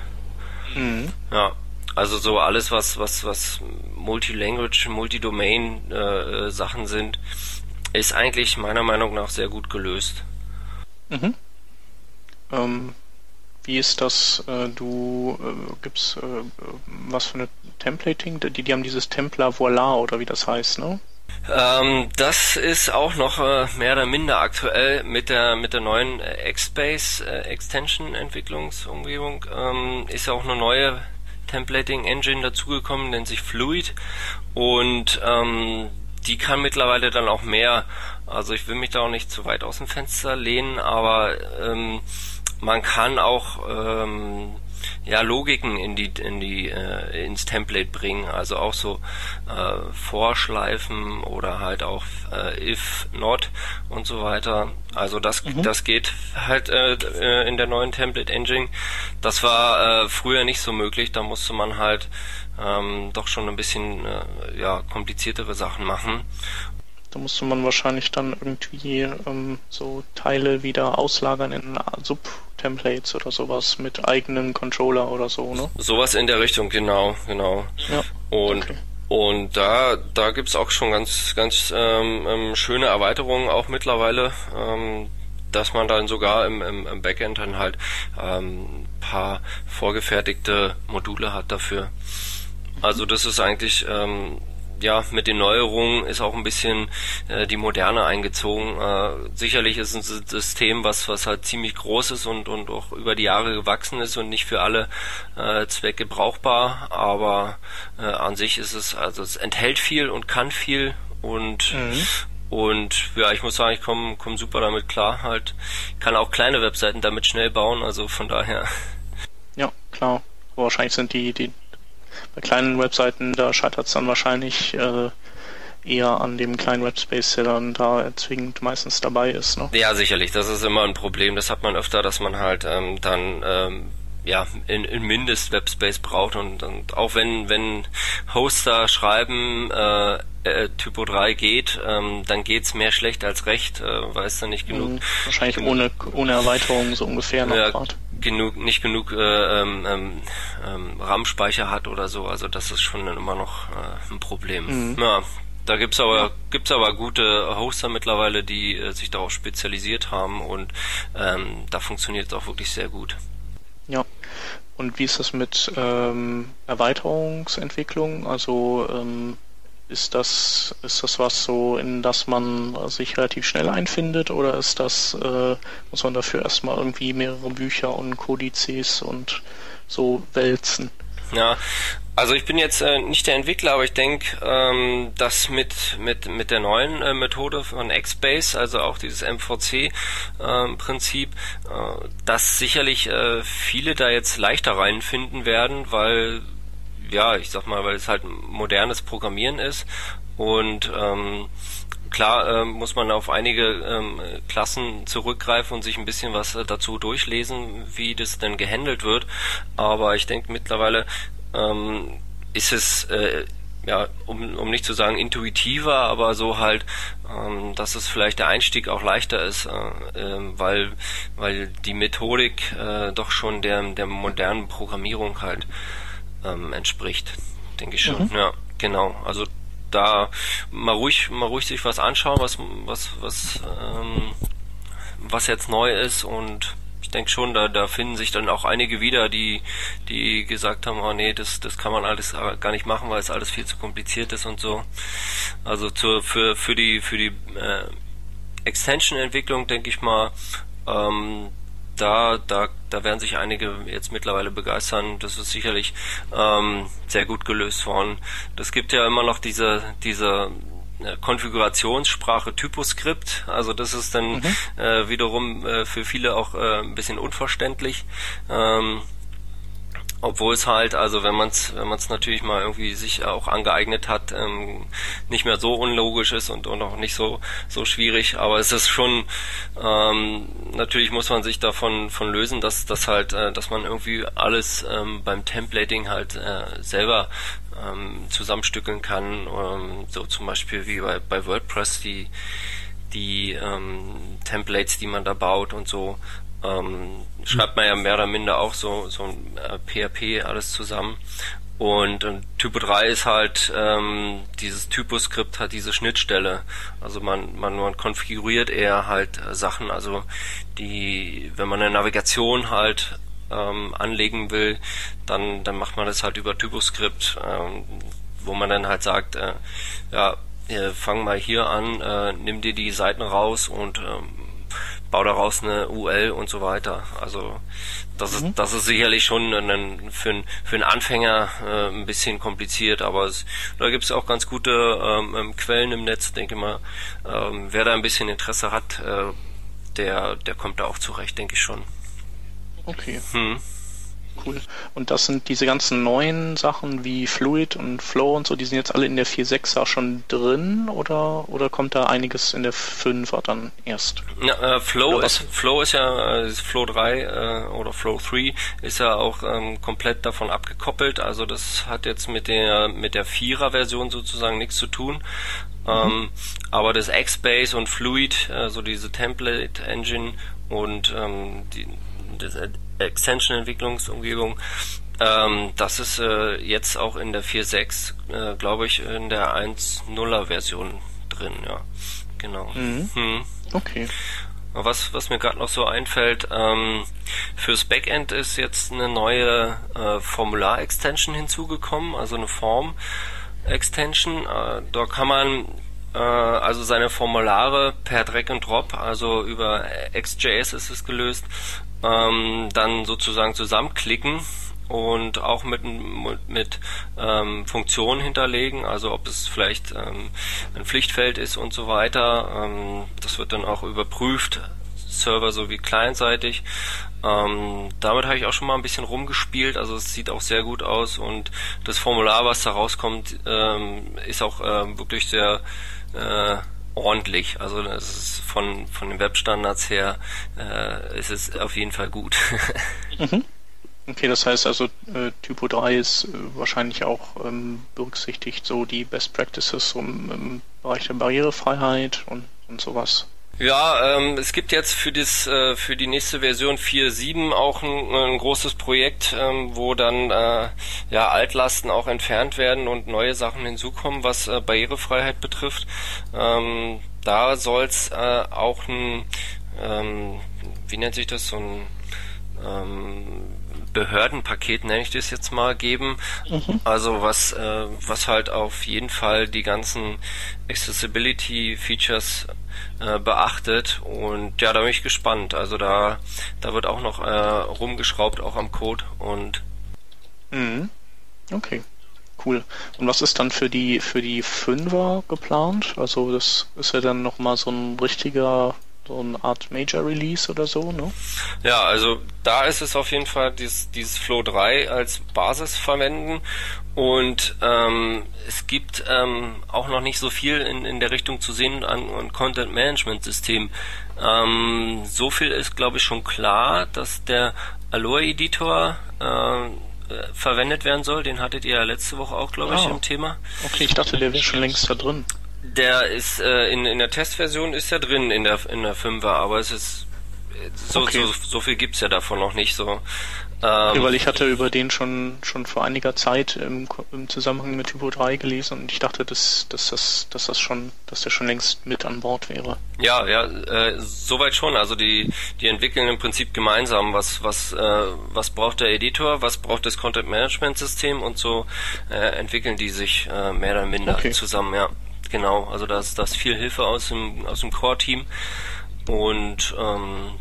Mhm. Ja. Also so alles, was, was, was Multilanguage, Multidomain äh, äh Sachen sind, ist eigentlich meiner Meinung nach sehr gut gelöst. Mhm. Ähm, wie ist das? Äh, du äh, gibst äh, was für eine Templating? Die, die haben dieses Templar Voila oder wie das heißt, ne? Ähm, das ist auch noch äh, mehr oder minder aktuell mit der mit der neuen Xbase äh, Extension Entwicklungsumgebung ähm, ist auch eine neue Templating Engine dazugekommen, nennt sich Fluid und ähm, die kann mittlerweile dann auch mehr. Also ich will mich da auch nicht zu weit aus dem Fenster lehnen, aber ähm, man kann auch ähm, ja Logiken in die in die äh, ins Template bringen, also auch so äh, Vorschleifen oder halt auch äh, if not und so weiter. Also das mhm. das geht halt äh, äh, in der neuen Template Engine. Das war äh, früher nicht so möglich. Da musste man halt ähm, doch schon ein bisschen äh, ja kompliziertere Sachen machen. Da musste man wahrscheinlich dann irgendwie ähm, so Teile wieder auslagern in Sub-Templates oder sowas mit eigenen Controller oder so, ne? Sowas in der Richtung, genau, genau. Ja. Und okay. Und da, da gibt's auch schon ganz, ganz ähm, ähm, schöne Erweiterungen auch mittlerweile, ähm, dass man dann sogar im, im, im Backend dann halt ähm, paar vorgefertigte Module hat dafür. Also das ist eigentlich ähm, ja, mit den Neuerungen ist auch ein bisschen äh, die Moderne eingezogen. Äh, sicherlich ist es ein System, was, was halt ziemlich groß ist und, und auch über die Jahre gewachsen ist und nicht für alle äh, Zwecke brauchbar, aber äh, an sich ist es, also es enthält viel und kann viel und mhm. Und ja, ich muss sagen, ich komme komm super damit klar. Halt, kann auch kleine Webseiten damit schnell bauen, also von daher. Ja, klar. Wahrscheinlich sind die, die bei kleinen Webseiten, da scheitert es dann wahrscheinlich äh, eher an dem kleinen Webspace, der dann da zwingend meistens dabei ist. Ne? Ja, sicherlich. Das ist immer ein Problem. Das hat man öfter, dass man halt ähm, dann ähm, ja in, in Mindest-Webspace braucht und, und auch wenn wenn Hoster schreiben äh, äh, Typo 3 geht, ähm, dann geht's mehr schlecht als recht, äh, weil es dann nicht genug. Mhm, wahrscheinlich genug, ohne ohne Erweiterung so ungefähr noch ja, genug nicht genug äh, ähm, ähm, ähm RAM-Speicher hat oder so. Also das ist schon immer noch äh, ein Problem. Mhm. Ja, da gibt's aber ja. gibt's aber gute Hoster mittlerweile, die äh, sich darauf spezialisiert haben und ähm, da funktioniert es auch wirklich sehr gut. Ja. Und wie ist das mit ähm, Erweiterungsentwicklung? Also ähm, ist das, ist das was so, in das man sich relativ schnell einfindet oder ist das, äh, muss man dafür erstmal irgendwie mehrere Bücher und Kodizes und so wälzen? Ja, also ich bin jetzt äh, nicht der Entwickler, aber ich denke, ähm, dass mit, mit, mit der neuen äh, Methode von Xbase, also auch dieses MVC-Prinzip, ähm, äh, dass sicherlich äh, viele da jetzt leichter reinfinden werden, weil ja, ich sag mal, weil es halt modernes Programmieren ist und ähm, klar ähm, muss man auf einige ähm, Klassen zurückgreifen und sich ein bisschen was äh, dazu durchlesen, wie das denn gehandelt wird. Aber ich denke mittlerweile ähm, ist es äh, ja, um, um nicht zu sagen intuitiver, aber so halt, ähm, dass es vielleicht der Einstieg auch leichter ist, äh, äh, weil, weil die Methodik äh, doch schon der, der modernen Programmierung halt ähm, entspricht, denke ich schon. Mhm. Ja, genau. Also da mal ruhig, mal ruhig sich was anschauen, was, was, was, ähm, was jetzt neu ist und ich denke schon, da, da finden sich dann auch einige wieder, die, die gesagt haben, oh nee, das, das kann man alles gar nicht machen, weil es alles viel zu kompliziert ist und so. Also zur, für, für die, für die äh, Extension-Entwicklung denke ich mal, ähm, da, da, da werden sich einige jetzt mittlerweile begeistern. Das ist sicherlich ähm, sehr gut gelöst worden. Das gibt ja immer noch diese, diese äh, Konfigurationssprache Typoscript. Also das ist dann mhm. äh, wiederum äh, für viele auch äh, ein bisschen unverständlich. Ähm, obwohl es halt, also wenn man es wenn man es natürlich mal irgendwie sich auch angeeignet hat, ähm, nicht mehr so unlogisch ist und, und auch nicht so so schwierig, aber es ist schon ähm, natürlich muss man sich davon von lösen, dass das halt, äh, dass man irgendwie alles ähm, beim Templating halt äh, selber ähm, zusammenstückeln kann, ähm, so zum Beispiel wie bei, bei WordPress die die ähm, Templates, die man da baut und so ähm, schreibt man ja mehr oder minder auch so, so ein äh, PHP alles zusammen. Und, und Typo 3 ist halt, ähm, dieses Typoskript hat diese Schnittstelle. Also man, man, man konfiguriert eher halt äh, Sachen, also die, wenn man eine Navigation halt ähm, anlegen will, dann, dann macht man das halt über Typoskript, ähm, wo man dann halt sagt, äh, ja, äh, fang mal hier an, äh, nimm dir die Seiten raus und ähm, bau daraus eine UL und so weiter. Also das mhm. ist das ist sicherlich schon ein, für, ein, für einen Anfänger äh, ein bisschen kompliziert, aber es, da gibt es auch ganz gute ähm, ähm, Quellen im Netz, denke mal. Ähm, wer da ein bisschen Interesse hat, äh, der der kommt da auch zurecht, denke ich schon. Okay. Hm. Cool. Und das sind diese ganzen neuen Sachen wie Fluid und Flow und so, die sind jetzt alle in der 4.6er schon drin oder, oder kommt da einiges in der 5er dann erst? Ja, äh, Flow, ist, Flow ist ja, äh, Flow 3 äh, oder Flow 3 ist ja auch ähm, komplett davon abgekoppelt, also das hat jetzt mit der mit der 4er Version sozusagen nichts zu tun. Mhm. Ähm, aber das X-Base und Fluid, also diese Template Engine und ähm, die, das Extension-Entwicklungsumgebung. Ähm, das ist äh, jetzt auch in der 4.6, äh, glaube ich, in der 1.0er Version drin, ja. Genau. Mhm. Hm. Okay. Was, was mir gerade noch so einfällt, ähm, fürs Backend ist jetzt eine neue äh, Formular-Extension hinzugekommen, also eine Form-Extension. Äh, da kann man äh, also seine Formulare per Drag and Drop, also über XJS ist es gelöst, ähm, dann sozusagen zusammenklicken und auch mit, mit ähm, Funktionen hinterlegen, also ob es vielleicht ähm, ein Pflichtfeld ist und so weiter. Ähm, das wird dann auch überprüft, Server sowie clientseitig. Ähm, damit habe ich auch schon mal ein bisschen rumgespielt, also es sieht auch sehr gut aus und das Formular, was da rauskommt, ähm, ist auch äh, wirklich sehr äh, ordentlich. Also das ist von, von den Webstandards her äh, ist es auf jeden Fall gut. mhm. Okay, das heißt also äh, Typo 3 ist äh, wahrscheinlich auch ähm, berücksichtigt so die Best Practices um, im Bereich der Barrierefreiheit und, und sowas. Ja, ähm, es gibt jetzt für das äh, für die nächste Version 4.7 auch ein, ein großes Projekt, ähm, wo dann äh, ja Altlasten auch entfernt werden und neue Sachen hinzukommen, was äh, Barrierefreiheit betrifft. Ähm, da soll's äh, auch ein ähm, wie nennt sich das so ein ähm, Behördenpaket, nenne ich das jetzt mal, geben. Mhm. Also was, äh, was halt auf jeden Fall die ganzen Accessibility-Features äh, beachtet. Und ja, da bin ich gespannt. Also da, da wird auch noch äh, rumgeschraubt, auch am Code und mhm. Okay. Cool. Und was ist dann für die für die Fünfer geplant? Also das ist ja dann nochmal so ein richtiger so eine Art Major Release oder so, ne? Ja, also da ist es auf jeden Fall dieses, dieses Flow 3 als Basis verwenden und ähm, es gibt ähm, auch noch nicht so viel in, in der Richtung zu sehen an, an Content Management System. Ähm, so viel ist, glaube ich, schon klar, dass der Aloha Editor äh, verwendet werden soll. Den hattet ihr ja letzte Woche auch, glaube ich, oh. im Thema. Okay, ich dachte, der wäre schon längst da drin. Der ist äh, in, in der Testversion ist er drin in der in der 5er, aber es ist so, okay. so, so viel gibt's ja davon noch nicht so. Ähm, weil ich hatte über den schon schon vor einiger Zeit im, im Zusammenhang mit Typo 3 gelesen und ich dachte, dass, dass, das, dass das schon, dass der schon längst mit an Bord wäre. Ja, ja, äh, soweit schon. Also die die entwickeln im Prinzip gemeinsam, was was äh, was braucht der Editor, was braucht das Content Management System und so äh, entwickeln die sich äh, mehr oder minder okay. zusammen. Ja. Genau, also da ist, da ist viel Hilfe aus dem, aus dem Core-Team und ähm,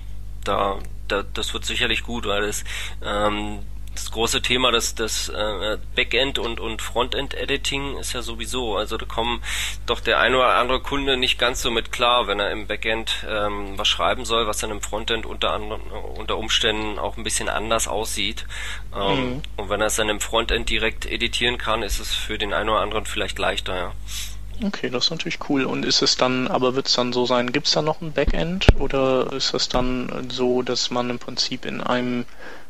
da, da, das wird sicherlich gut, weil es ähm, das große Thema des, des äh, Backend und, und Frontend-Editing ist ja sowieso, also da kommen doch der ein oder andere Kunde nicht ganz so mit klar, wenn er im Backend ähm, was schreiben soll, was dann im Frontend unter, anderen, unter Umständen auch ein bisschen anders aussieht. Ähm, mhm. Und wenn er es dann im Frontend direkt editieren kann, ist es für den einen oder anderen vielleicht leichter, ja. Okay, das ist natürlich cool. Und ist es dann, aber wird es dann so sein, gibt es da noch ein Backend oder ist es dann so, dass man im Prinzip in einem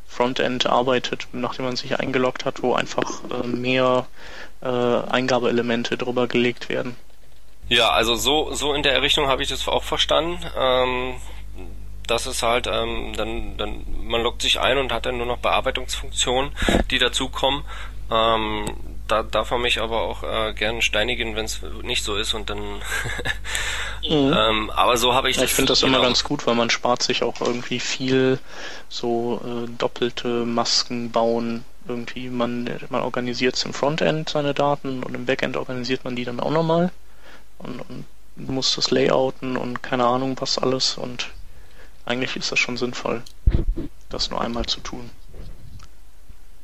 Frontend arbeitet, nachdem man sich eingeloggt hat, wo einfach äh, mehr äh, Eingabeelemente drüber gelegt werden? Ja, also so, so in der Richtung habe ich das auch verstanden. Ähm, das ist halt, ähm, dann, dann, man loggt sich ein und hat dann nur noch Bearbeitungsfunktionen, die dazukommen. Ähm, da darf man mich aber auch äh, gern steinigen, wenn es nicht so ist und dann. mhm. ähm, aber so habe ich ja, das. Ich finde das immer ganz gut, weil man spart sich auch irgendwie viel so äh, doppelte Masken bauen. Irgendwie man man organisiert im Frontend seine Daten und im Backend organisiert man die dann auch nochmal und, und muss das layouten und keine Ahnung was alles und eigentlich ist das schon sinnvoll, das nur einmal zu tun.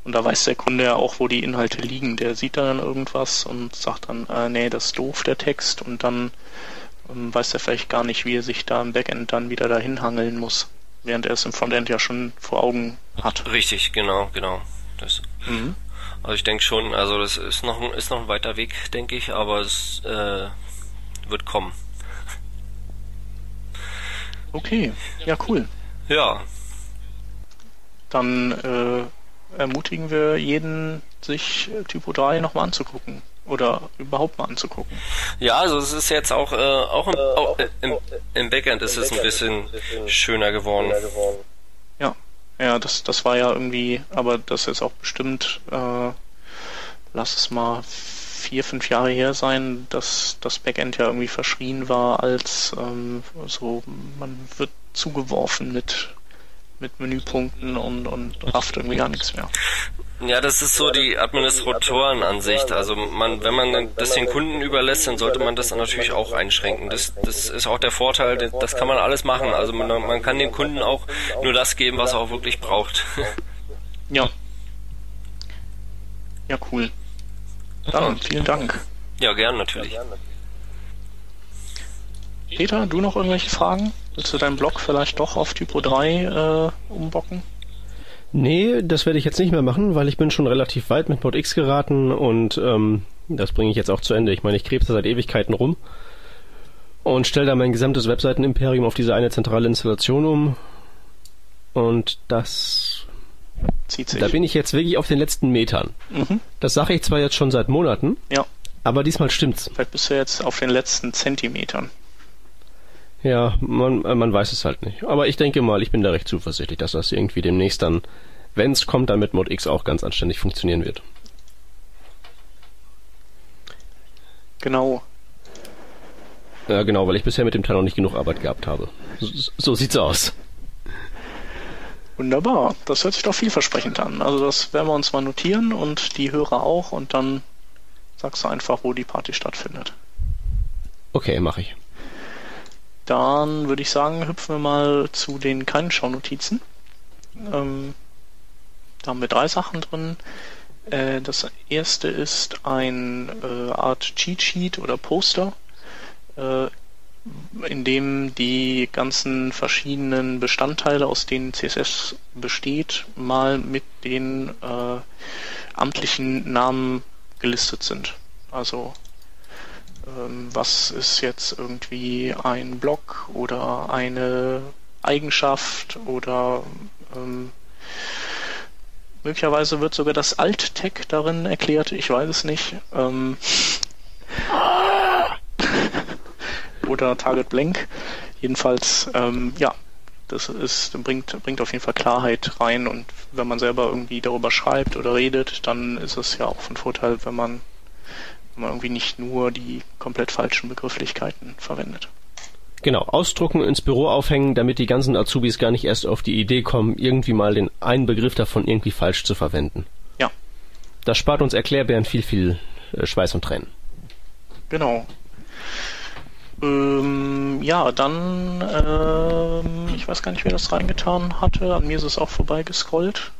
Und da weiß der Kunde ja auch, wo die Inhalte liegen. Der sieht dann irgendwas und sagt dann, äh, nee, das ist doof, der Text. Und dann ähm, weiß er vielleicht gar nicht, wie er sich da im Backend dann wieder dahin hangeln muss. während er es im Frontend ja schon vor Augen hat. Richtig, genau, genau. Das, mhm. Also ich denke schon, also das ist noch ein, ist noch ein weiter Weg, denke ich, aber es äh, wird kommen. Okay, ja cool. Ja. Dann äh, ermutigen wir jeden, sich Typo 3 nochmal anzugucken oder überhaupt mal anzugucken. Ja, also es ist jetzt auch, äh, auch, im, auch im, im Backend ist es ein bisschen schöner geworden. Ja, ja, das, das war ja irgendwie, aber das ist jetzt auch bestimmt, äh, lass es mal vier, fünf Jahre her sein, dass das Backend ja irgendwie verschrien war als ähm, so, man wird zugeworfen mit mit Menüpunkten und, und rafft irgendwie gar nichts mehr. Ja, das ist so die Administratorenansicht. Also man, wenn man das den Kunden überlässt, dann sollte man das natürlich auch einschränken. Das, das ist auch der Vorteil, das kann man alles machen. Also man, man kann den Kunden auch nur das geben, was er auch wirklich braucht. Ja. Ja, cool. Dann, vielen Dank. Ja, gern natürlich. Peter, du noch irgendwelche Fragen? Willst du deinen Blog vielleicht doch auf Typo 3 äh, umbocken? Nee, das werde ich jetzt nicht mehr machen, weil ich bin schon relativ weit mit Mod X geraten und ähm, das bringe ich jetzt auch zu Ende. Ich meine, ich krebs da seit Ewigkeiten rum und stelle da mein gesamtes Webseitenimperium auf diese eine zentrale Installation um. Und das zieht sich. Da bin ich jetzt wirklich auf den letzten Metern. Mhm. Das sage ich zwar jetzt schon seit Monaten, ja. aber diesmal stimmt's. Vielleicht bist du jetzt auf den letzten Zentimetern. Ja, man, äh, man weiß es halt nicht. Aber ich denke mal, ich bin da recht zuversichtlich, dass das irgendwie demnächst dann, wenn es kommt, dann mit Mod X auch ganz anständig funktionieren wird. Genau. Ja, genau, weil ich bisher mit dem Teil noch nicht genug Arbeit gehabt habe. So, so sieht's aus. Wunderbar, das hört sich doch vielversprechend an. Also das werden wir uns mal notieren und die Hörer auch und dann sagst du einfach, wo die Party stattfindet. Okay, mache ich. Dann würde ich sagen, hüpfen wir mal zu den keinen Schaunotizen. Ähm, da haben wir drei Sachen drin. Äh, das erste ist ein äh, Art Cheat Sheet oder Poster, äh, in dem die ganzen verschiedenen Bestandteile, aus denen CSS besteht, mal mit den äh, amtlichen Namen gelistet sind. Also was ist jetzt irgendwie ein Block oder eine Eigenschaft oder ähm, möglicherweise wird sogar das Alt-Tag darin erklärt, ich weiß es nicht. Ähm, oder Target Blank. Jedenfalls, ähm, ja, das ist, bringt, bringt auf jeden Fall Klarheit rein und wenn man selber irgendwie darüber schreibt oder redet, dann ist es ja auch von Vorteil, wenn man man irgendwie nicht nur die komplett falschen Begrifflichkeiten verwendet. Genau, ausdrucken, ins Büro aufhängen, damit die ganzen Azubis gar nicht erst auf die Idee kommen, irgendwie mal den einen Begriff davon irgendwie falsch zu verwenden. Ja. Das spart uns Erklärbären viel, viel äh, Schweiß und Tränen. Genau. Ähm, ja, dann, ähm, ich weiß gar nicht, wer das reingetan hatte. An mir ist es auch vorbeigescrollt.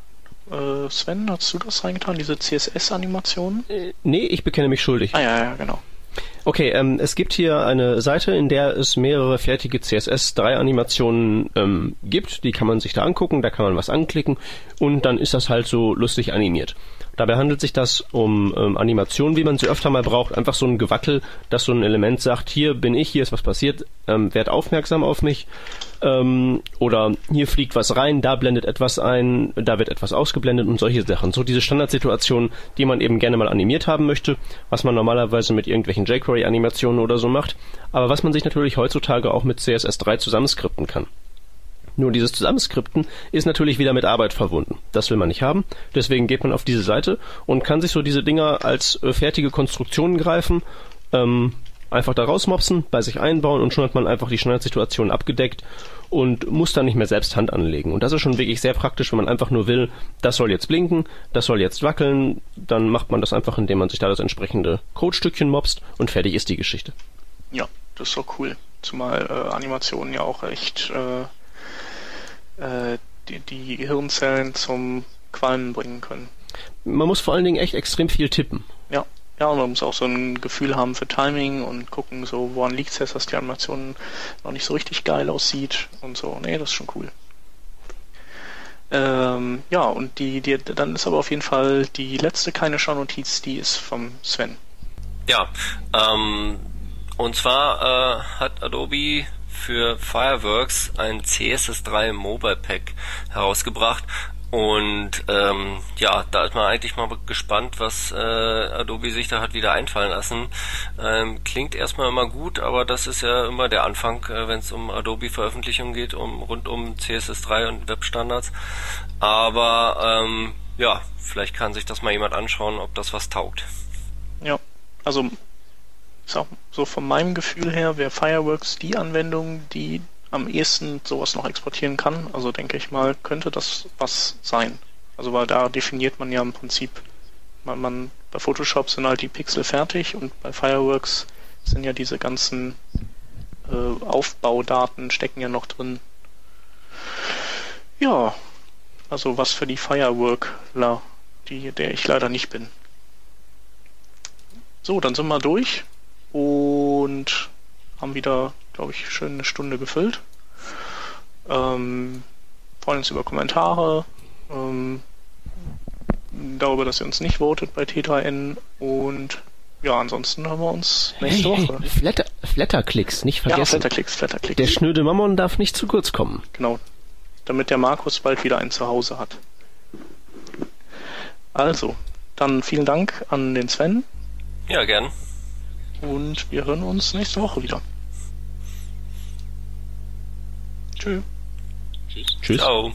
Äh, Sven, hast du das reingetan, diese CSS-Animationen? Äh, nee, ich bekenne mich schuldig. Ah ja, ja, genau. Okay, ähm, es gibt hier eine Seite, in der es mehrere fertige CSS3-Animationen ähm, gibt. Die kann man sich da angucken, da kann man was anklicken und dann ist das halt so lustig animiert. Dabei handelt sich das um ähm, Animationen, wie man sie öfter mal braucht. Einfach so ein Gewackel, dass so ein Element sagt, hier bin ich, hier ist was passiert, ähm, werd aufmerksam auf mich. Ähm, oder hier fliegt was rein, da blendet etwas ein, da wird etwas ausgeblendet und solche Sachen. So diese Standardsituationen, die man eben gerne mal animiert haben möchte, was man normalerweise mit irgendwelchen jQuery-Animationen oder so macht, aber was man sich natürlich heutzutage auch mit CSS3 zusammenskripten kann. Nur dieses Zusammenskripten ist natürlich wieder mit Arbeit verbunden. Das will man nicht haben. Deswegen geht man auf diese Seite und kann sich so diese Dinger als äh, fertige Konstruktionen greifen, ähm, einfach da rausmopsen, bei sich einbauen und schon hat man einfach die Standardsituation abgedeckt und muss dann nicht mehr selbst Hand anlegen. Und das ist schon wirklich sehr praktisch, wenn man einfach nur will, das soll jetzt blinken, das soll jetzt wackeln, dann macht man das einfach, indem man sich da das entsprechende Codestückchen mopst und fertig ist die Geschichte. Ja, das ist so cool. Zumal äh, Animationen ja auch echt äh äh, die, die Hirnzellen zum Qualmen bringen können. Man muss vor allen Dingen echt extrem viel tippen. Ja. Ja, und man muss auch so ein Gefühl haben für Timing und gucken, so woran liegt es jetzt, dass die Animation noch nicht so richtig geil aussieht und so. Nee, das ist schon cool. Ähm, ja, und die, die, dann ist aber auf jeden Fall die letzte keine Schau-Notiz, die ist vom Sven. Ja, ähm, und zwar äh, hat Adobe für Fireworks ein CSS3 Mobile Pack herausgebracht. Und ähm, ja, da ist man eigentlich mal gespannt, was äh, Adobe sich da hat wieder einfallen lassen. Ähm, klingt erstmal immer gut, aber das ist ja immer der Anfang, äh, wenn es um Adobe-Veröffentlichungen geht, um rund um CSS3 und Webstandards. Aber ähm, ja, vielleicht kann sich das mal jemand anschauen, ob das was taugt. Ja, also so, so von meinem Gefühl her wäre Fireworks die Anwendung, die am ehesten sowas noch exportieren kann. Also denke ich mal, könnte das was sein. Also weil da definiert man ja im Prinzip, man, man bei Photoshop sind halt die Pixel fertig und bei Fireworks sind ja diese ganzen äh, Aufbaudaten stecken ja noch drin. Ja, also was für die Fireworkler, die, der ich leider nicht bin. So, dann sind wir durch und haben wieder, glaube ich, schön eine Stunde gefüllt. Ähm, freuen uns über Kommentare, ähm, darüber, dass ihr uns nicht votet bei T3N und ja, ansonsten hören wir uns nächste hey, Woche. Hey, Flatter, Flatterklicks, nicht vergessen. Ja, Flatterklicks, Flatterklicks. Der schnöde Mammon darf nicht zu kurz kommen. Genau. Damit der Markus bald wieder ein Zuhause hat. Also, dann vielen Dank an den Sven. Ja, gern. Und wir hören uns nächste Woche wieder. Tschüss. Tschüss. Ciao.